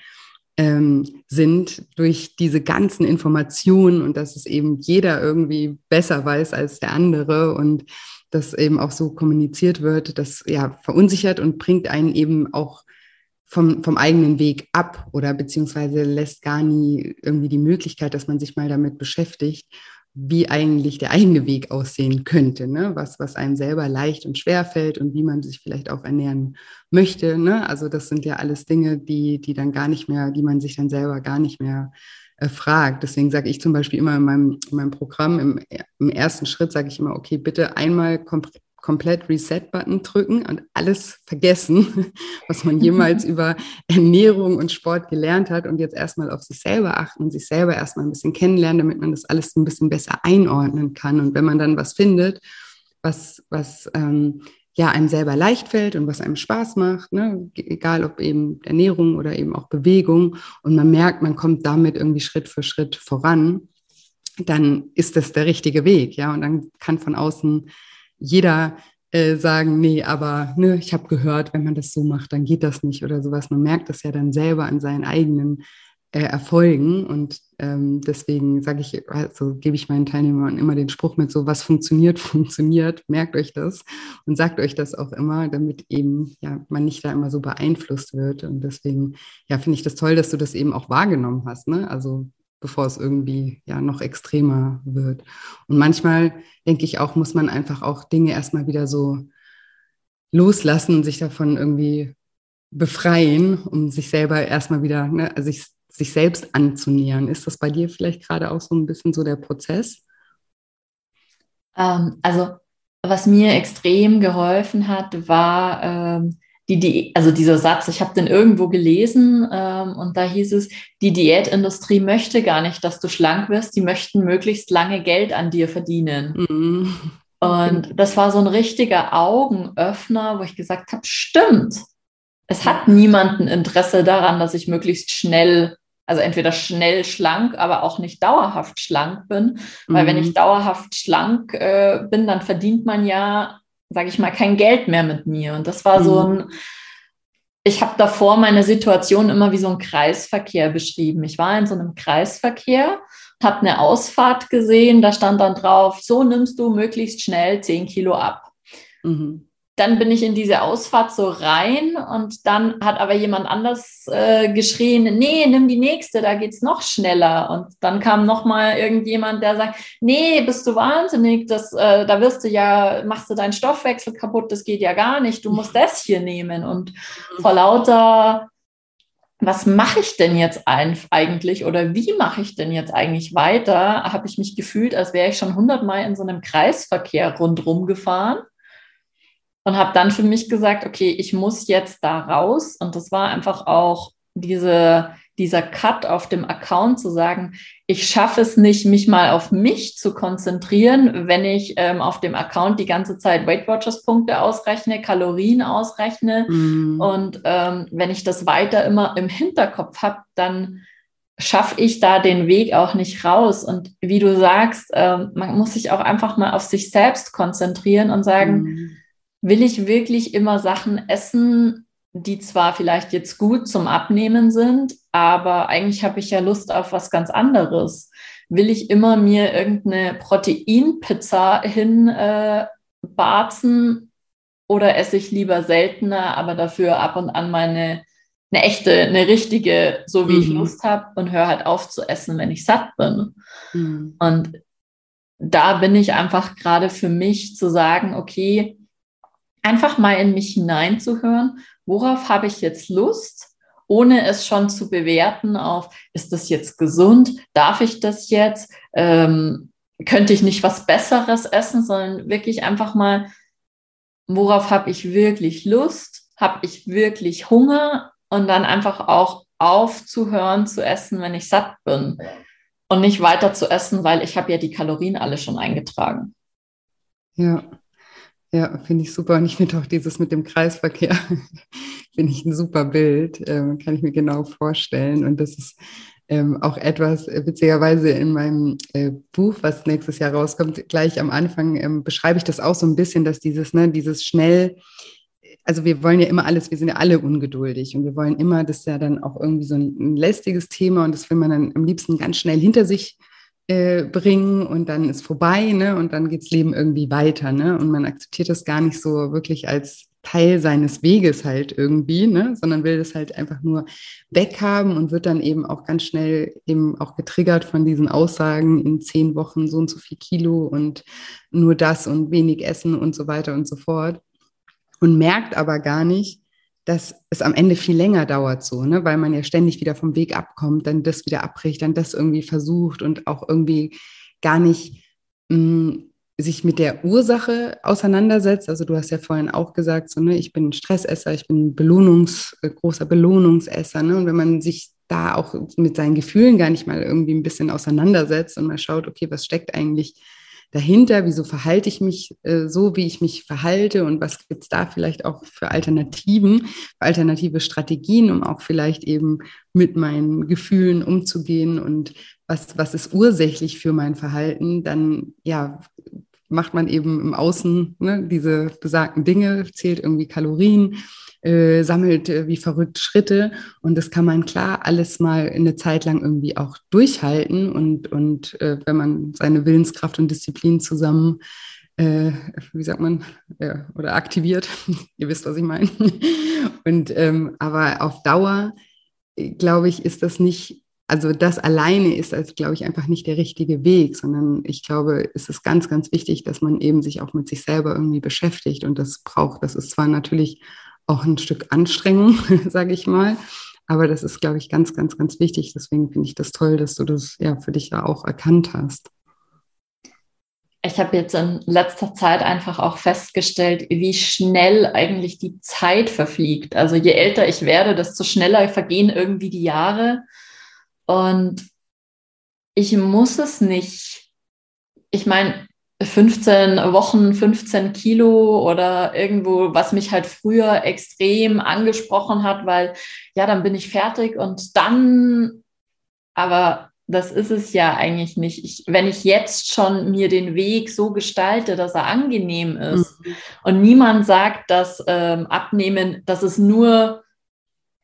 ähm, sind durch diese ganzen Informationen und dass es eben jeder irgendwie besser weiß als der andere und das eben auch so kommuniziert wird, das ja verunsichert und bringt einen eben auch vom, vom eigenen Weg ab oder beziehungsweise lässt gar nie irgendwie die Möglichkeit, dass man sich mal damit beschäftigt, wie eigentlich der eigene Weg aussehen könnte, ne? was, was einem selber leicht und schwer fällt und wie man sich vielleicht auch ernähren möchte. Ne? Also das sind ja alles Dinge, die, die dann gar nicht mehr, die man sich dann selber gar nicht mehr äh, fragt. Deswegen sage ich zum Beispiel immer in meinem, in meinem Programm, im, im ersten Schritt sage ich immer, okay, bitte einmal komplett Reset-Button drücken und alles vergessen, was man jemals über Ernährung und Sport gelernt hat und jetzt erstmal auf sich selber achten und sich selber erstmal ein bisschen kennenlernen, damit man das alles ein bisschen besser einordnen kann. Und wenn man dann was findet, was, was ähm, ja einem selber leicht fällt und was einem Spaß macht, ne? egal ob eben Ernährung oder eben auch Bewegung, und man merkt, man kommt damit irgendwie Schritt für Schritt voran, dann ist das der richtige Weg, ja, und dann kann von außen jeder äh, sagen, nee, aber ne, ich habe gehört, wenn man das so macht, dann geht das nicht oder sowas. Man merkt das ja dann selber an seinen eigenen äh, Erfolgen und ähm, deswegen sage ich, also gebe ich meinen Teilnehmern immer den Spruch mit so, was funktioniert, funktioniert, merkt euch das und sagt euch das auch immer, damit eben ja man nicht da immer so beeinflusst wird und deswegen ja finde ich das toll, dass du das eben auch wahrgenommen hast, ne? Also bevor es irgendwie ja noch extremer wird. Und manchmal denke ich auch, muss man einfach auch Dinge erstmal wieder so loslassen und sich davon irgendwie befreien, um sich selber erstmal wieder, ne, also sich, sich selbst anzunähern. Ist das bei dir vielleicht gerade auch so ein bisschen so der Prozess? Ähm, also, was mir extrem geholfen hat, war ähm, die, die, also dieser Satz, ich habe den irgendwo gelesen ähm, und da hieß es, die Diätindustrie möchte gar nicht, dass du schlank wirst, die möchten möglichst lange Geld an dir verdienen. Mhm. Und das war so ein richtiger Augenöffner, wo ich gesagt habe, stimmt, es hat niemanden Interesse daran, dass ich möglichst schnell, also entweder schnell schlank, aber auch nicht dauerhaft schlank bin. Weil mhm. wenn ich mhm. dauerhaft schlank äh, bin, dann verdient man ja, sage ich mal, kein Geld mehr mit mir. Und das war mhm. so ein, ich habe davor meine Situation immer wie so ein Kreisverkehr beschrieben. Ich war in so einem Kreisverkehr, habe eine Ausfahrt gesehen, da stand dann drauf, so nimmst du möglichst schnell 10 Kilo ab. Mhm dann bin ich in diese Ausfahrt so rein und dann hat aber jemand anders äh, geschrien, nee, nimm die nächste, da geht's noch schneller. Und dann kam noch mal irgendjemand, der sagt, nee, bist du wahnsinnig, das, äh, da wirst du ja, machst du deinen Stoffwechsel kaputt, das geht ja gar nicht, du musst das hier nehmen. Und vor lauter, was mache ich denn jetzt eigentlich oder wie mache ich denn jetzt eigentlich weiter, habe ich mich gefühlt, als wäre ich schon hundertmal in so einem Kreisverkehr rundrum gefahren und habe dann für mich gesagt, okay, ich muss jetzt da raus. Und das war einfach auch diese, dieser Cut auf dem Account zu sagen, ich schaffe es nicht, mich mal auf mich zu konzentrieren, wenn ich ähm, auf dem Account die ganze Zeit Weight Watchers Punkte ausrechne, Kalorien ausrechne. Mhm. Und ähm, wenn ich das weiter immer im Hinterkopf habe, dann schaffe ich da den Weg auch nicht raus. Und wie du sagst, ähm, man muss sich auch einfach mal auf sich selbst konzentrieren und sagen, mhm will ich wirklich immer Sachen essen, die zwar vielleicht jetzt gut zum Abnehmen sind, aber eigentlich habe ich ja Lust auf was ganz anderes. Will ich immer mir irgendeine Proteinpizza hinbarzen äh, oder esse ich lieber seltener, aber dafür ab und an meine eine echte, eine richtige, so wie mhm. ich Lust habe und höre halt auf zu essen, wenn ich satt bin. Mhm. Und da bin ich einfach gerade für mich zu sagen, okay, einfach mal in mich hineinzuhören, worauf habe ich jetzt Lust, ohne es schon zu bewerten auf, ist das jetzt gesund, darf ich das jetzt, ähm, könnte ich nicht was Besseres essen, sondern wirklich einfach mal, worauf habe ich wirklich Lust, habe ich wirklich Hunger? Und dann einfach auch aufzuhören zu essen, wenn ich satt bin. Und nicht weiter zu essen, weil ich habe ja die Kalorien alle schon eingetragen. Ja, ja, finde ich super. Und ich finde auch dieses mit dem Kreisverkehr, finde ich ein super Bild, ähm, kann ich mir genau vorstellen. Und das ist ähm, auch etwas, äh, witzigerweise in meinem äh, Buch, was nächstes Jahr rauskommt, gleich am Anfang ähm, beschreibe ich das auch so ein bisschen, dass dieses, ne, dieses schnell, also wir wollen ja immer alles, wir sind ja alle ungeduldig und wir wollen immer, das ist ja dann auch irgendwie so ein, ein lästiges Thema und das will man dann am liebsten ganz schnell hinter sich äh, bringen und dann ist vorbei, ne? Und dann geht's Leben irgendwie weiter, ne? Und man akzeptiert das gar nicht so wirklich als Teil seines Weges halt irgendwie, ne? Sondern will das halt einfach nur weghaben und wird dann eben auch ganz schnell eben auch getriggert von diesen Aussagen in zehn Wochen so und so viel Kilo und nur das und wenig essen und so weiter und so fort. Und merkt aber gar nicht, dass es am Ende viel länger dauert so, ne? weil man ja ständig wieder vom Weg abkommt, dann das wieder abbricht, dann das irgendwie versucht und auch irgendwie gar nicht mh, mm, sich mit der Ursache auseinandersetzt. Also du hast ja vorhin auch gesagt, so, ne, ich bin Stressesser, ich bin Belohnungs, äh, großer Belohnungsesser. Ne? Und wenn man sich da auch mit seinen Gefühlen gar nicht mal irgendwie ein bisschen auseinandersetzt und mal schaut, okay, was steckt eigentlich dahinter? Wieso verhalte ich mich äh, so, wie ich mich verhalte? Und was gibt es da vielleicht auch für Alternativen, für alternative Strategien, um auch vielleicht eben mit meinen Gefühlen umzugehen? Und was, was ist ursächlich für mein Verhalten? Dann, ja, macht man eben im Außen ne, diese besagten Dinge, zählt irgendwie Kalorien, äh, sammelt äh, wie verrückt Schritte und das kann man klar alles mal eine Zeit lang irgendwie auch durchhalten und, und äh, wenn man seine Willenskraft und Disziplin zusammen, äh, wie sagt man, ja, oder aktiviert, ihr wisst, was ich meine. Und ähm, aber auf Dauer, glaube ich, ist das nicht also das alleine ist, also, glaube ich, einfach nicht der richtige Weg, sondern ich glaube, es ist ganz, ganz wichtig, dass man eben sich auch mit sich selber irgendwie beschäftigt. Und das braucht, das ist zwar natürlich auch ein Stück Anstrengung, sage ich mal. Aber das ist, glaube ich, ganz, ganz, ganz wichtig. Deswegen finde ich das toll, dass du das ja für dich ja auch erkannt hast. Ich habe jetzt in letzter Zeit einfach auch festgestellt, wie schnell eigentlich die Zeit verfliegt. Also je älter ich werde, desto schneller vergehen irgendwie die Jahre. Und ich muss es nicht. Ich meine, 15 Wochen, 15 Kilo oder irgendwo, was mich halt früher extrem angesprochen hat, weil ja, dann bin ich fertig und dann, aber das ist es ja eigentlich nicht. Ich, wenn ich jetzt schon mir den Weg so gestalte, dass er angenehm ist mhm. und niemand sagt, dass ähm, Abnehmen, dass es nur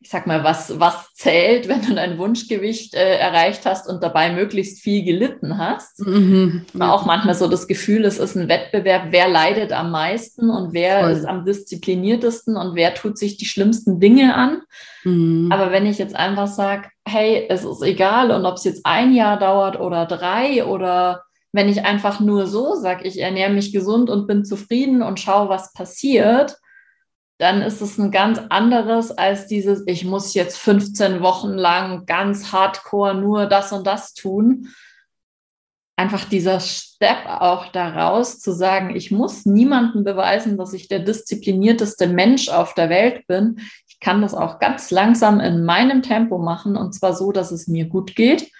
ich sag mal, was, was zählt, wenn du dein Wunschgewicht äh, erreicht hast und dabei möglichst viel gelitten hast. Mhm, ja. Auch manchmal so das Gefühl, es ist ein Wettbewerb, wer leidet am meisten und wer Voll. ist am diszipliniertesten und wer tut sich die schlimmsten Dinge an. Mhm. Aber wenn ich jetzt einfach sage, hey, es ist egal und ob es jetzt ein Jahr dauert oder drei oder wenn ich einfach nur so sage, ich ernähre mich gesund und bin zufrieden und schaue, was passiert, dann ist es ein ganz anderes als dieses, ich muss jetzt 15 Wochen lang ganz hardcore nur das und das tun. Einfach dieser Step auch daraus zu sagen, ich muss niemandem beweisen, dass ich der disziplinierteste Mensch auf der Welt bin. Ich kann das auch ganz langsam in meinem Tempo machen und zwar so, dass es mir gut geht,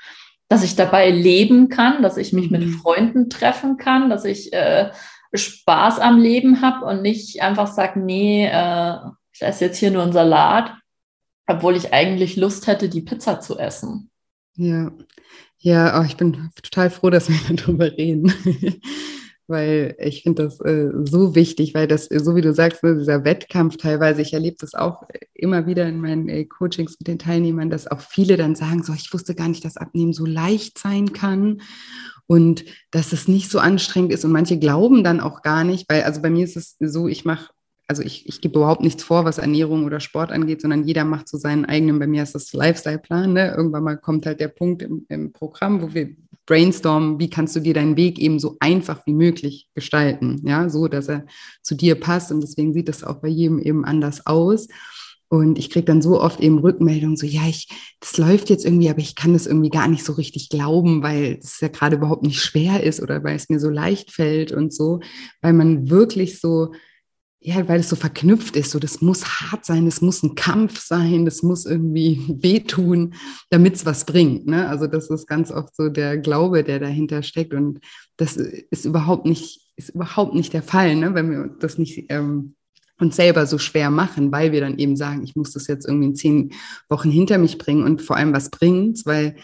dass ich dabei leben kann, dass ich mich mit mhm. Freunden treffen kann, dass ich äh, Spaß am Leben habe und nicht einfach sage, nee, äh, ich esse jetzt hier nur einen Salat, obwohl ich eigentlich Lust hätte, die Pizza zu essen. Ja, ja, oh, ich bin total froh, dass wir darüber reden. weil ich finde das äh, so wichtig, weil das, so wie du sagst, ne, dieser Wettkampf teilweise, ich erlebe das auch immer wieder in meinen äh, Coachings mit den Teilnehmern, dass auch viele dann sagen, so, ich wusste gar nicht, dass Abnehmen so leicht sein kann und dass es nicht so anstrengend ist. Und manche glauben dann auch gar nicht, weil, also bei mir ist es so, ich mache, also ich, ich gebe überhaupt nichts vor, was Ernährung oder Sport angeht, sondern jeder macht so seinen eigenen. Bei mir ist das Lifestyle-Plan. Ne? Irgendwann mal kommt halt der Punkt im, im Programm, wo wir brainstormen, wie kannst du dir deinen Weg eben so einfach wie möglich gestalten, ja, so dass er zu dir passt. Und deswegen sieht das auch bei jedem eben anders aus. Und ich kriege dann so oft eben Rückmeldungen, so, ja, ich, das läuft jetzt irgendwie, aber ich kann das irgendwie gar nicht so richtig glauben, weil es ja gerade überhaupt nicht schwer ist oder weil es mir so leicht fällt und so, weil man wirklich so, ja, weil es so verknüpft ist, so, das muss hart sein, das muss ein Kampf sein, das muss irgendwie wehtun, damit es was bringt. Ne? Also das ist ganz oft so der Glaube, der dahinter steckt und das ist überhaupt nicht, ist überhaupt nicht der Fall, ne? wenn wir das nicht ähm, uns selber so schwer machen, weil wir dann eben sagen, ich muss das jetzt irgendwie in zehn Wochen hinter mich bringen und vor allem was bringt, weil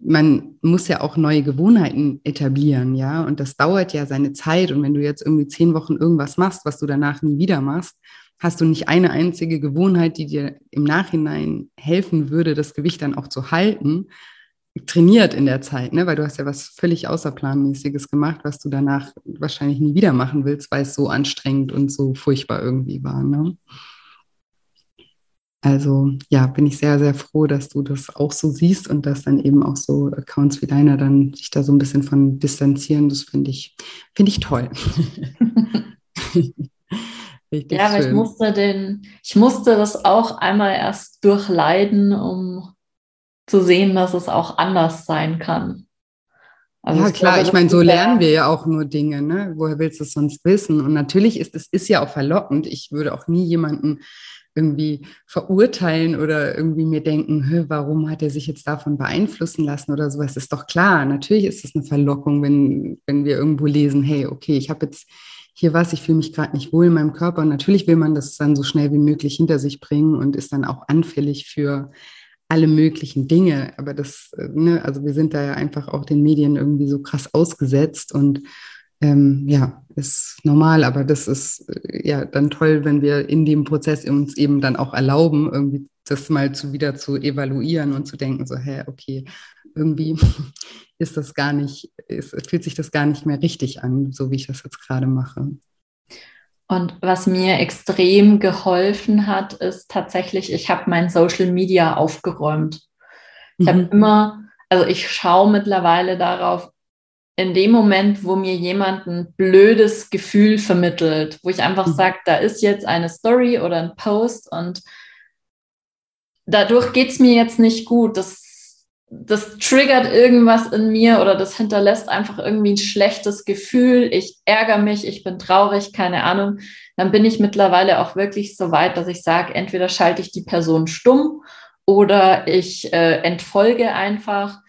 man muss ja auch neue Gewohnheiten etablieren, ja, und das dauert ja seine Zeit. Und wenn du jetzt irgendwie zehn Wochen irgendwas machst, was du danach nie wieder machst, hast du nicht eine einzige Gewohnheit, die dir im Nachhinein helfen würde, das Gewicht dann auch zu halten, trainiert in der Zeit, ne? weil du hast ja was völlig außerplanmäßiges gemacht, was du danach wahrscheinlich nie wieder machen willst, weil es so anstrengend und so furchtbar irgendwie war. Ne? Also ja, bin ich sehr, sehr froh, dass du das auch so siehst und dass dann eben auch so Accounts wie deiner dann sich da so ein bisschen von distanzieren. Das finde ich, finde ich toll. Richtig ja, aber schön. ich musste den, ich musste das auch einmal erst durchleiden, um zu sehen, dass es auch anders sein kann. Also ja, ich klar, glaube, ich meine, so lernen wir ja auch nur Dinge, ne? Woher willst du es sonst wissen? Und natürlich ist es ist ja auch verlockend. Ich würde auch nie jemanden irgendwie verurteilen oder irgendwie mir denken, warum hat er sich jetzt davon beeinflussen lassen oder sowas. Ist doch klar, natürlich ist es eine Verlockung, wenn, wenn wir irgendwo lesen, hey, okay, ich habe jetzt hier was, ich fühle mich gerade nicht wohl in meinem Körper. Und natürlich will man das dann so schnell wie möglich hinter sich bringen und ist dann auch anfällig für alle möglichen Dinge. Aber das, äh, ne, also wir sind da ja einfach auch den Medien irgendwie so krass ausgesetzt und ähm, ja, ist normal, aber das ist äh, ja dann toll, wenn wir in dem Prozess uns eben dann auch erlauben, irgendwie das mal zu wieder zu evaluieren und zu denken, so, hä, okay, irgendwie ist das gar nicht, ist, fühlt sich das gar nicht mehr richtig an, so wie ich das jetzt gerade mache. Und was mir extrem geholfen hat, ist tatsächlich, ich habe mein Social Media aufgeräumt. Ich mhm. habe immer, also ich schaue mittlerweile darauf, in dem Moment, wo mir jemand ein blödes Gefühl vermittelt, wo ich einfach mhm. sage, da ist jetzt eine Story oder ein Post und dadurch geht es mir jetzt nicht gut. Das, das triggert irgendwas in mir oder das hinterlässt einfach irgendwie ein schlechtes Gefühl. Ich ärgere mich, ich bin traurig, keine Ahnung. Dann bin ich mittlerweile auch wirklich so weit, dass ich sage, entweder schalte ich die Person stumm oder ich äh, entfolge einfach,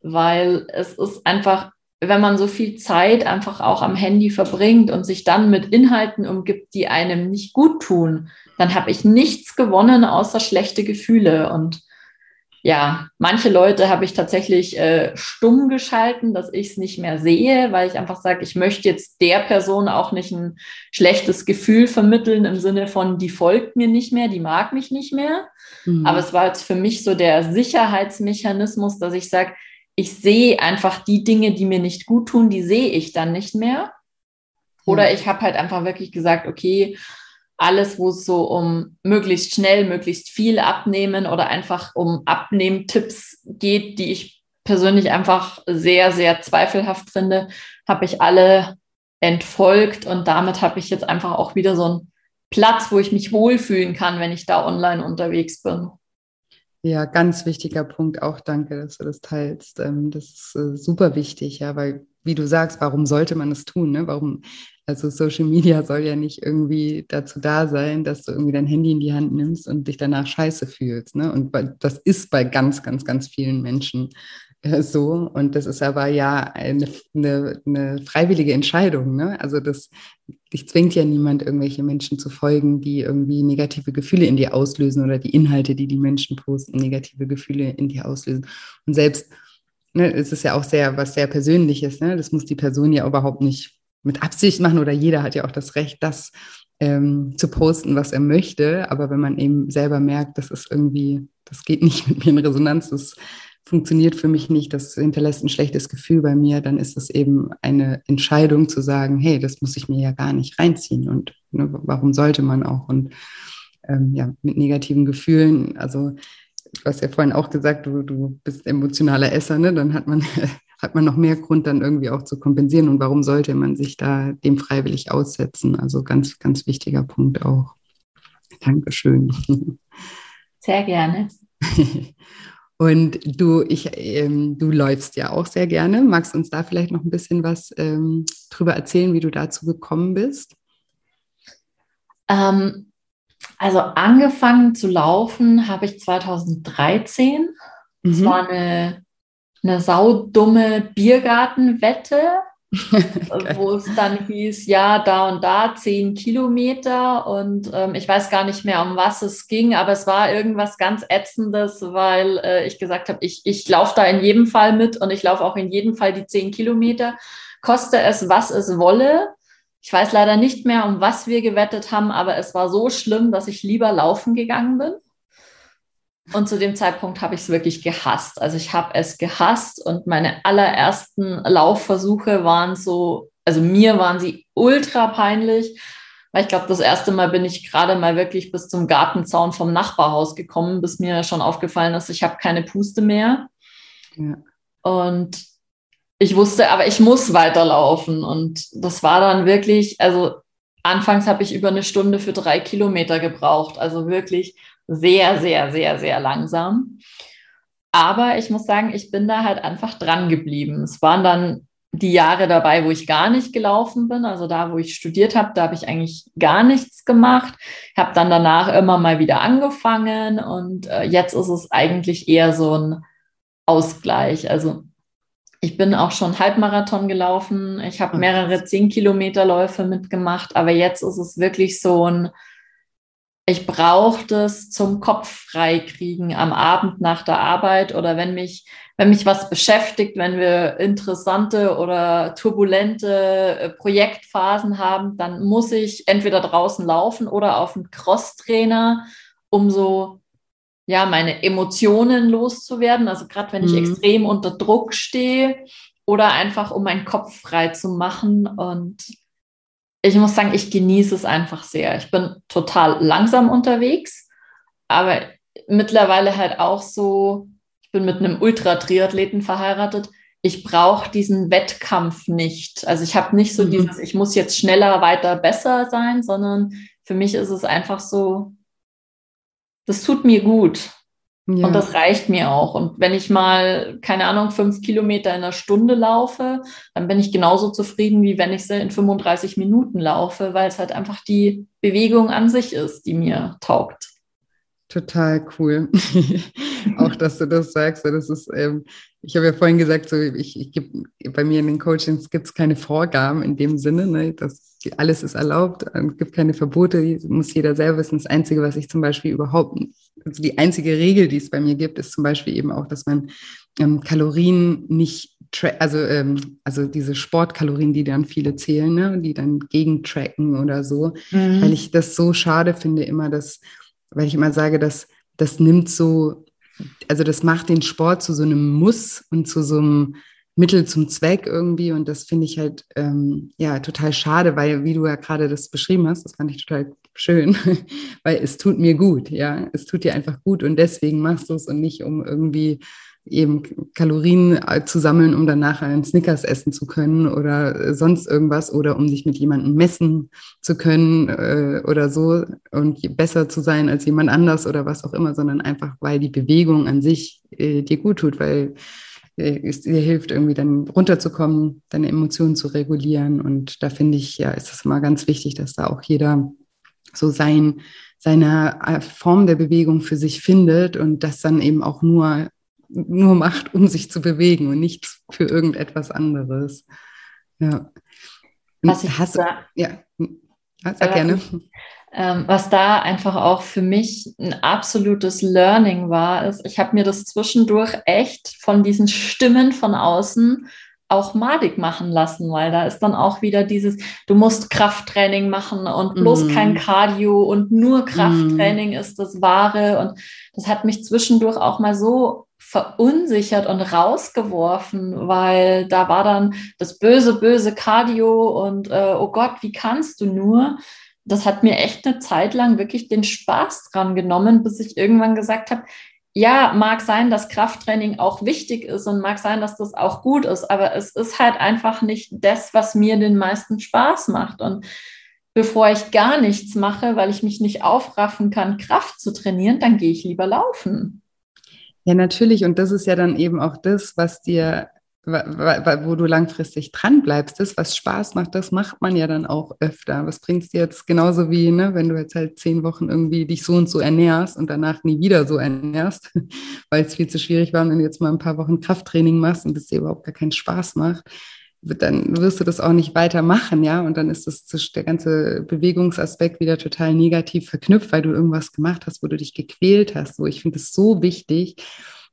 weil es ist einfach wenn man so viel Zeit einfach auch am Handy verbringt und sich dann mit Inhalten umgibt, die einem nicht gut tun, dann habe ich nichts gewonnen außer schlechte Gefühle. Und ja, manche Leute habe ich tatsächlich äh, stumm geschalten, dass ich es nicht mehr sehe, weil ich einfach sage, ich möchte jetzt der Person auch nicht ein schlechtes Gefühl vermitteln im Sinne von, die folgt mir nicht mehr, die mag mich nicht mehr. Mhm. Aber es war jetzt für mich so der Sicherheitsmechanismus, dass ich sage, ich sehe einfach die Dinge, die mir nicht gut tun, die sehe ich dann nicht mehr. Oder ich habe halt einfach wirklich gesagt, okay, alles, wo es so um möglichst schnell, möglichst viel abnehmen oder einfach um Abnehmtipps geht, die ich persönlich einfach sehr, sehr zweifelhaft finde, habe ich alle entfolgt und damit habe ich jetzt einfach auch wieder so einen Platz, wo ich mich wohlfühlen kann, wenn ich da online unterwegs bin. Ja, ganz wichtiger Punkt auch. Danke, dass du das teilst. Ähm, das ist äh, super wichtig, ja, weil, wie du sagst, warum sollte man das tun? Ne? Warum, also Social Media soll ja nicht irgendwie dazu da sein, dass du irgendwie dein Handy in die Hand nimmst und dich danach scheiße fühlst. Ne? Und das ist bei ganz, ganz, ganz vielen Menschen äh, so. Und das ist aber ja eine, eine, eine freiwillige Entscheidung. Ne? Also das, dich zwingt ja niemand, irgendwelche Menschen zu folgen, die irgendwie negative Gefühle in dir auslösen oder die Inhalte, die die Menschen posten, negative Gefühle in dir auslösen. Und selbst, ne, es ist ja auch sehr, was sehr Persönliches. Ne? Das muss die Person ja überhaupt nicht mit Absicht machen oder jeder hat ja auch das Recht, das ähm, zu posten, was er möchte. Aber wenn man eben selber merkt, das ist irgendwie, das geht nicht mit mir in Resonanz, das funktioniert für mich nicht, das hinterlässt ein schlechtes Gefühl bei mir, dann ist es eben eine Entscheidung zu sagen, hey, das muss ich mir ja gar nicht reinziehen und ne, warum sollte man auch? Und ähm, ja, mit negativen Gefühlen, also du hast ja vorhin auch gesagt, du, du bist emotionaler Esser, ne? dann hat man, hat man noch mehr Grund, dann irgendwie auch zu kompensieren. Und warum sollte man sich da dem freiwillig aussetzen? Also ganz, ganz wichtiger Punkt auch. Dankeschön. Sehr gerne. Und du, ich, ähm, du läufst ja auch sehr gerne. Magst du uns da vielleicht noch ein bisschen was ähm, drüber erzählen, wie du dazu gekommen bist? Ähm, also angefangen zu laufen habe ich 2013. Mhm. Das war eine, eine saudumme Biergartenwette wo es dann hieß, ja, da und da zehn Kilometer und ähm, ich weiß gar nicht mehr, um was es ging, aber es war irgendwas ganz Ätzendes, weil äh, ich gesagt habe, ich, ich laufe da in jedem Fall mit und ich laufe auch in jedem Fall die zehn Kilometer, koste es, was es wolle. Ich weiß leider nicht mehr, um was wir gewettet haben, aber es war so schlimm, dass ich lieber laufen gegangen bin. Und zu dem Zeitpunkt habe ich es wirklich gehasst. Also ich habe es gehasst und meine allerersten Laufversuche waren so, also mir waren sie ultra peinlich, weil ich glaube, das erste Mal bin ich gerade mal wirklich bis zum Gartenzaun vom Nachbarhaus gekommen, bis mir schon aufgefallen ist, ich habe keine Puste mehr. Ja. Und ich wusste, aber ich muss weiterlaufen. Und das war dann wirklich, also anfangs habe ich über eine Stunde für drei Kilometer gebraucht. Also wirklich sehr, sehr, sehr, sehr langsam. Aber ich muss sagen, ich bin da halt einfach dran geblieben. Es waren dann die Jahre dabei, wo ich gar nicht gelaufen bin. Also da, wo ich studiert habe, da habe ich eigentlich gar nichts gemacht. Ich habe dann danach immer mal wieder angefangen und äh, jetzt ist es eigentlich eher so ein Ausgleich. Also ich bin auch schon Halbmarathon gelaufen. Ich habe mehrere zehn Kilometer Läufe mitgemacht, aber jetzt ist es wirklich so ein ich brauche das zum Kopf freikriegen am Abend nach der Arbeit oder wenn mich, wenn mich was beschäftigt, wenn wir interessante oder turbulente äh, Projektphasen haben, dann muss ich entweder draußen laufen oder auf einen Crosstrainer, um so ja, meine Emotionen loszuwerden. Also gerade wenn ich mhm. extrem unter Druck stehe oder einfach um meinen Kopf frei zu machen und ich muss sagen, ich genieße es einfach sehr. Ich bin total langsam unterwegs, aber mittlerweile halt auch so, ich bin mit einem Ultra-Triathleten verheiratet. ich brauche diesen Wettkampf nicht. Also ich habe nicht so mhm. dieses, ich muss jetzt schneller, weiter, besser sein, sondern für mich ist es einfach so, das tut mir gut. Ja. Und das reicht mir auch. Und wenn ich mal, keine Ahnung, fünf Kilometer in einer Stunde laufe, dann bin ich genauso zufrieden, wie wenn ich sie in 35 Minuten laufe, weil es halt einfach die Bewegung an sich ist, die mir taugt. Total cool. auch, dass du das sagst. Das ist, ähm, ich habe ja vorhin gesagt, so, ich, ich gebe bei mir in den Coachings gibt es keine Vorgaben in dem Sinne, ne, dass alles ist erlaubt, es gibt keine Verbote, muss jeder selber wissen. Das Einzige, was ich zum Beispiel überhaupt, also die einzige Regel, die es bei mir gibt, ist zum Beispiel eben auch, dass man ähm, Kalorien nicht also, ähm, also diese Sportkalorien, die dann viele zählen, ne, die dann gegentracken oder so, mhm. weil ich das so schade finde, immer, dass weil ich immer sage, dass das nimmt so, also das macht den Sport zu so einem Muss und zu so einem Mittel zum Zweck irgendwie. Und das finde ich halt ähm, ja total schade, weil, wie du ja gerade das beschrieben hast, das fand ich total schön, weil es tut mir gut, ja. Es tut dir einfach gut und deswegen machst du es und nicht um irgendwie eben Kalorien äh, zu sammeln, um danach einen Snickers essen zu können oder äh, sonst irgendwas oder um sich mit jemandem messen zu können äh, oder so und besser zu sein als jemand anders oder was auch immer, sondern einfach, weil die Bewegung an sich äh, dir gut tut, weil äh, es dir hilft, irgendwie dann runterzukommen, deine Emotionen zu regulieren. Und da finde ich, ja, ist es immer ganz wichtig, dass da auch jeder so sein, seine äh, Form der Bewegung für sich findet und das dann eben auch nur nur macht, um sich zu bewegen und nicht für irgendetwas anderes. Ja. Was ich hast, da, ja, sag äh, gerne. Ähm, was da einfach auch für mich ein absolutes Learning war, ist, ich habe mir das zwischendurch echt von diesen Stimmen von außen auch madig machen lassen, weil da ist dann auch wieder dieses, du musst Krafttraining machen und bloß mm. kein Cardio und nur Krafttraining mm. ist das Wahre. Und das hat mich zwischendurch auch mal so verunsichert und rausgeworfen, weil da war dann das böse, böse Cardio und äh, oh Gott, wie kannst du nur? Das hat mir echt eine Zeit lang wirklich den Spaß dran genommen, bis ich irgendwann gesagt habe, ja, mag sein, dass Krafttraining auch wichtig ist und mag sein, dass das auch gut ist, aber es ist halt einfach nicht das, was mir den meisten Spaß macht. Und bevor ich gar nichts mache, weil ich mich nicht aufraffen kann, Kraft zu trainieren, dann gehe ich lieber laufen. Ja, natürlich. Und das ist ja dann eben auch das, was dir, wo du langfristig dran bleibst. Das, was Spaß macht, das macht man ja dann auch öfter. Was bringt es dir jetzt genauso wie, ne, wenn du jetzt halt zehn Wochen irgendwie dich so und so ernährst und danach nie wieder so ernährst, weil es viel zu schwierig war, wenn du jetzt mal ein paar Wochen Krafttraining machst und es dir überhaupt gar keinen Spaß macht dann wirst du das auch nicht weitermachen, ja. Und dann ist das der ganze Bewegungsaspekt wieder total negativ verknüpft, weil du irgendwas gemacht hast, wo du dich gequält hast. So, ich finde es so wichtig,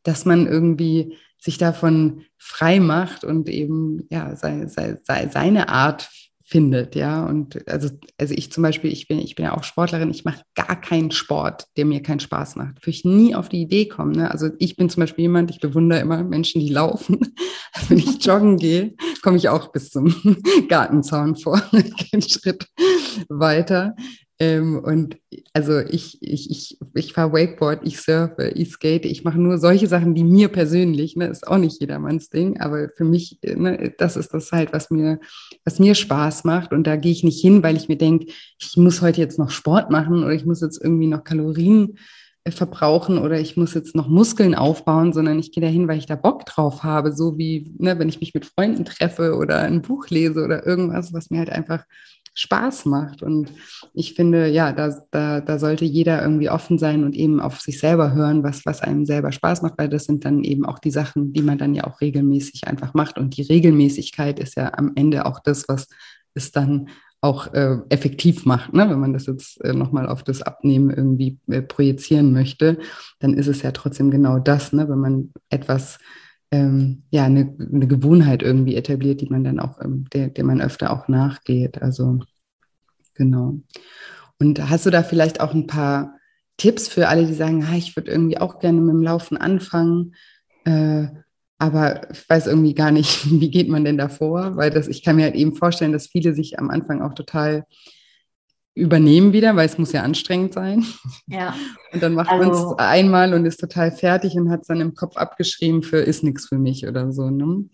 dass man irgendwie sich davon frei macht und eben ja sei, sei, sei, seine Art findet, ja. Und also, also ich zum Beispiel, ich bin, ich bin ja auch Sportlerin, ich mache gar keinen Sport, der mir keinen Spaß macht. Würde ich nie auf die Idee kommen. Ne? Also ich bin zum Beispiel jemand, ich bewundere immer Menschen, die laufen. Also wenn ich joggen gehe, komme ich auch bis zum Gartenzaun vor, keinen Schritt weiter. Ähm, und also ich, ich, ich, ich fahre Wakeboard, ich surfe, ich skate, ich mache nur solche Sachen, die mir persönlich, ne, ist auch nicht jedermanns Ding, aber für mich, ne, das ist das halt, was mir, was mir Spaß macht. Und da gehe ich nicht hin, weil ich mir denke, ich muss heute jetzt noch Sport machen oder ich muss jetzt irgendwie noch Kalorien äh, verbrauchen oder ich muss jetzt noch Muskeln aufbauen, sondern ich gehe dahin, weil ich da Bock drauf habe, so wie ne, wenn ich mich mit Freunden treffe oder ein Buch lese oder irgendwas, was mir halt einfach Spaß macht. Und ich finde, ja, da, da, da sollte jeder irgendwie offen sein und eben auf sich selber hören, was, was einem selber Spaß macht, weil das sind dann eben auch die Sachen, die man dann ja auch regelmäßig einfach macht. Und die Regelmäßigkeit ist ja am Ende auch das, was es dann auch äh, effektiv macht. Ne? Wenn man das jetzt äh, nochmal auf das Abnehmen irgendwie äh, projizieren möchte, dann ist es ja trotzdem genau das, ne? wenn man etwas ähm, ja, eine, eine Gewohnheit irgendwie etabliert, die man dann auch, ähm, der, der man öfter auch nachgeht. Also genau. Und hast du da vielleicht auch ein paar Tipps für alle, die sagen, ah, ich würde irgendwie auch gerne mit dem Laufen anfangen, äh, aber ich weiß irgendwie gar nicht, wie geht man denn davor? Weil das, ich kann mir halt eben vorstellen, dass viele sich am Anfang auch total übernehmen wieder, weil es muss ja anstrengend sein. Ja. Und dann macht also, man es einmal und ist total fertig und hat es dann im Kopf abgeschrieben für ist nichts für mich oder so. Ne?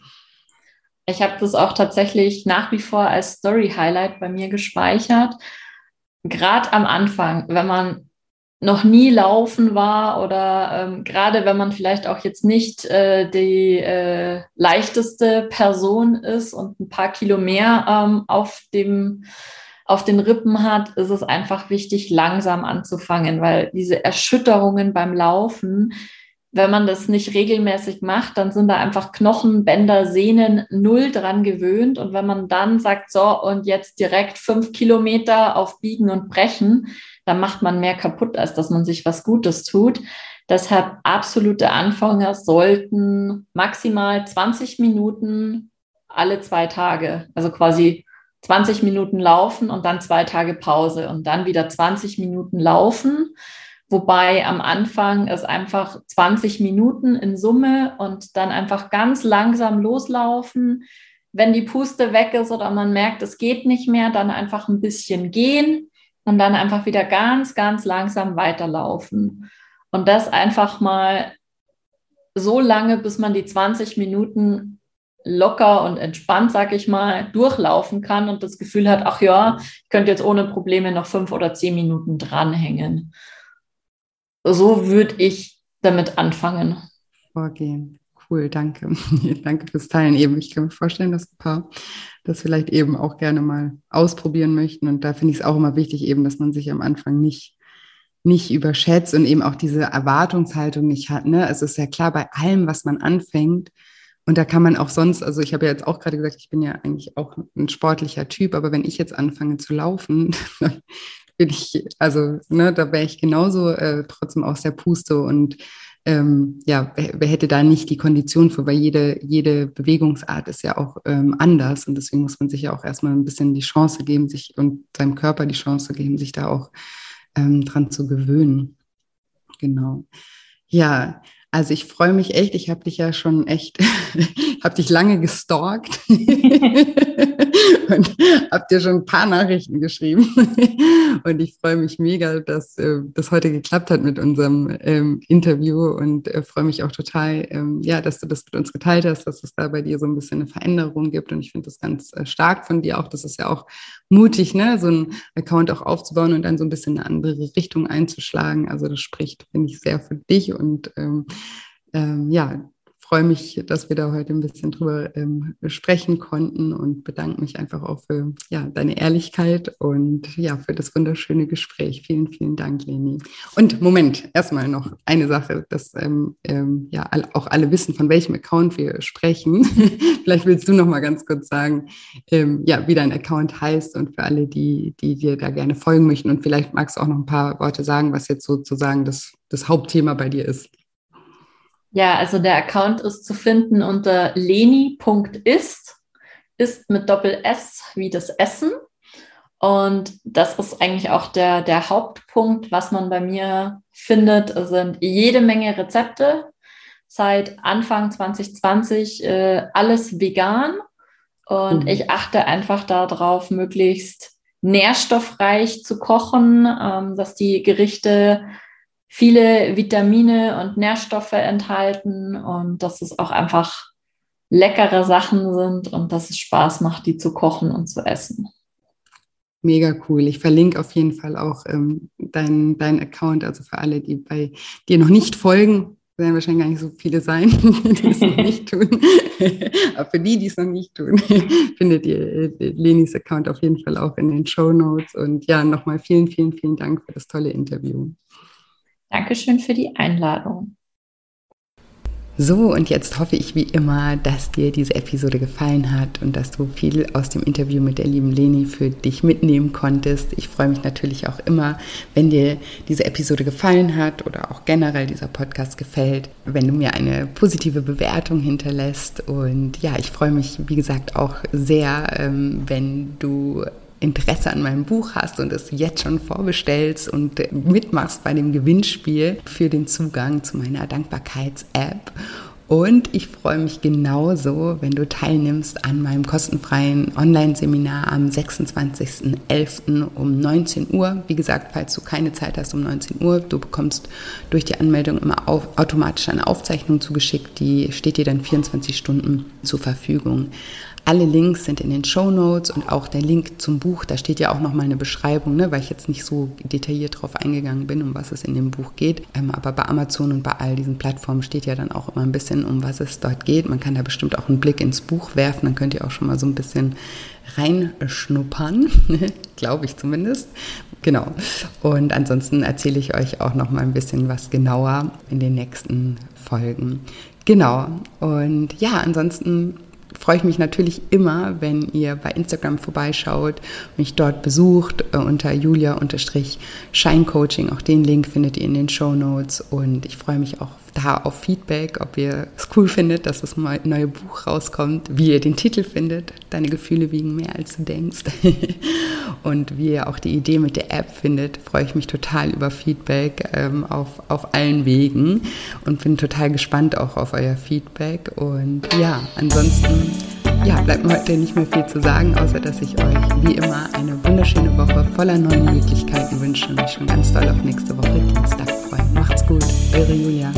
Ich habe das auch tatsächlich nach wie vor als Story-Highlight bei mir gespeichert. Gerade am Anfang, wenn man noch nie laufen war oder ähm, gerade wenn man vielleicht auch jetzt nicht äh, die äh, leichteste Person ist und ein paar Kilo mehr ähm, auf dem auf den Rippen hat, ist es einfach wichtig, langsam anzufangen, weil diese Erschütterungen beim Laufen, wenn man das nicht regelmäßig macht, dann sind da einfach Knochen, Bänder, Sehnen null dran gewöhnt. Und wenn man dann sagt, so, und jetzt direkt fünf Kilometer auf Biegen und Brechen, dann macht man mehr kaputt, als dass man sich was Gutes tut. Deshalb absolute Anfänger sollten maximal 20 Minuten alle zwei Tage, also quasi 20 Minuten laufen und dann zwei Tage Pause und dann wieder 20 Minuten laufen Wobei am Anfang es einfach 20 Minuten in Summe und dann einfach ganz langsam loslaufen. Wenn die Puste weg ist oder man merkt, es geht nicht mehr, dann einfach ein bisschen gehen und dann einfach wieder ganz, ganz langsam weiterlaufen. Und das einfach mal so lange, bis man die 20 Minuten locker und entspannt, sag ich mal, durchlaufen kann und das Gefühl hat, ach ja, ich könnte jetzt ohne Probleme noch fünf oder zehn Minuten dranhängen so würde ich damit anfangen. Vorgehen. Cool, danke. danke fürs Teilen eben. Ich kann mir vorstellen, dass ein paar das vielleicht eben auch gerne mal ausprobieren möchten. Und da finde ich es auch immer wichtig, eben, dass man sich am Anfang nicht, nicht überschätzt und eben auch diese Erwartungshaltung nicht hat. Ne? Es ist ja klar, bei allem, was man anfängt, und da kann man auch sonst, also ich habe ja jetzt auch gerade gesagt, ich bin ja eigentlich auch ein sportlicher Typ, aber wenn ich jetzt anfange zu laufen, bin ich, also ne, da wäre ich genauso äh, trotzdem aus der Puste und ähm, ja, wer, hätte da nicht die Kondition für, weil jede, jede Bewegungsart ist ja auch ähm, anders und deswegen muss man sich ja auch erstmal ein bisschen die Chance geben, sich und seinem Körper die Chance geben, sich da auch ähm, dran zu gewöhnen. Genau. Ja, also ich freue mich echt, ich habe dich ja schon echt, habe dich lange gestalkt und habe dir schon ein paar Nachrichten geschrieben. Und ich freue mich mega, dass äh, das heute geklappt hat mit unserem ähm, Interview und äh, freue mich auch total, ähm, ja, dass du das mit uns geteilt hast, dass es da bei dir so ein bisschen eine Veränderung gibt. Und ich finde das ganz äh, stark von dir auch. Das ist ja auch mutig, ne, so einen Account auch aufzubauen und dann so ein bisschen eine andere Richtung einzuschlagen. Also das spricht, finde ich, sehr für dich und ähm, ähm, ja, freue mich, dass wir da heute ein bisschen drüber ähm, sprechen konnten und bedanke mich einfach auch für ja, deine Ehrlichkeit und ja, für das wunderschöne Gespräch. Vielen, vielen Dank, Leni. Und Moment, erstmal noch eine Sache, dass ähm, ähm, ja auch alle wissen, von welchem Account wir sprechen. Vielleicht willst du noch mal ganz kurz sagen, ähm, ja, wie dein Account heißt und für alle, die, die dir da gerne folgen möchten. Und vielleicht magst du auch noch ein paar Worte sagen, was jetzt sozusagen das, das Hauptthema bei dir ist. Ja, also der Account ist zu finden unter leni.ist, ist mit Doppel S wie das Essen. Und das ist eigentlich auch der, der Hauptpunkt, was man bei mir findet, sind jede Menge Rezepte. Seit Anfang 2020 äh, alles vegan. Und mhm. ich achte einfach darauf, möglichst nährstoffreich zu kochen, ähm, dass die Gerichte viele Vitamine und Nährstoffe enthalten und dass es auch einfach leckere Sachen sind und dass es Spaß macht, die zu kochen und zu essen. Mega cool. Ich verlinke auf jeden Fall auch ähm, deinen dein Account, also für alle, die bei dir noch nicht folgen, werden wahrscheinlich gar nicht so viele sein, die es noch nicht tun. Aber für die, die es noch nicht tun, findet ihr äh, Lenis Account auf jeden Fall auch in den Show Notes. Und ja, nochmal vielen, vielen, vielen Dank für das tolle Interview. Dankeschön für die Einladung. So, und jetzt hoffe ich wie immer, dass dir diese Episode gefallen hat und dass du viel aus dem Interview mit der lieben Leni für dich mitnehmen konntest. Ich freue mich natürlich auch immer, wenn dir diese Episode gefallen hat oder auch generell dieser Podcast gefällt, wenn du mir eine positive Bewertung hinterlässt. Und ja, ich freue mich, wie gesagt, auch sehr, ähm, wenn du Interesse an meinem Buch hast und es jetzt schon vorbestellst und mitmachst bei dem Gewinnspiel für den Zugang zu meiner Dankbarkeits-App. Und ich freue mich genauso, wenn du teilnimmst an meinem kostenfreien Online-Seminar am 26.11. um 19 Uhr. Wie gesagt, falls du keine Zeit hast um 19 Uhr, du bekommst durch die Anmeldung immer auf, automatisch eine Aufzeichnung zugeschickt. Die steht dir dann 24 Stunden zur Verfügung. Alle Links sind in den Show Notes und auch der Link zum Buch. Da steht ja auch noch mal eine Beschreibung, ne, weil ich jetzt nicht so detailliert drauf eingegangen bin, um was es in dem Buch geht. Ähm, aber bei Amazon und bei all diesen Plattformen steht ja dann auch immer ein bisschen, um was es dort geht. Man kann da bestimmt auch einen Blick ins Buch werfen. Dann könnt ihr auch schon mal so ein bisschen reinschnuppern, glaube ich zumindest. Genau. Und ansonsten erzähle ich euch auch noch mal ein bisschen was genauer in den nächsten Folgen. Genau. Und ja, ansonsten freue ich mich natürlich immer, wenn ihr bei Instagram vorbeischaut, mich dort besucht äh, unter julia-scheincoaching. Auch den Link findet ihr in den Show Notes. Und ich freue mich auch da auf Feedback, ob ihr es cool findet, dass das neue Buch rauskommt, wie ihr den Titel findet. Deine Gefühle wiegen mehr, als du denkst. und wie ihr auch die Idee mit der App findet, freue ich mich total über Feedback ähm, auf, auf allen Wegen und bin total gespannt auch auf euer Feedback. Und ja, ansonsten ja, bleibt mir heute nicht mehr viel zu sagen, außer dass ich euch wie immer eine wunderschöne Woche voller neuen Möglichkeiten wünsche und mich schon ganz doll auf nächste Woche Dienstag freue. Macht's gut, eure Julia.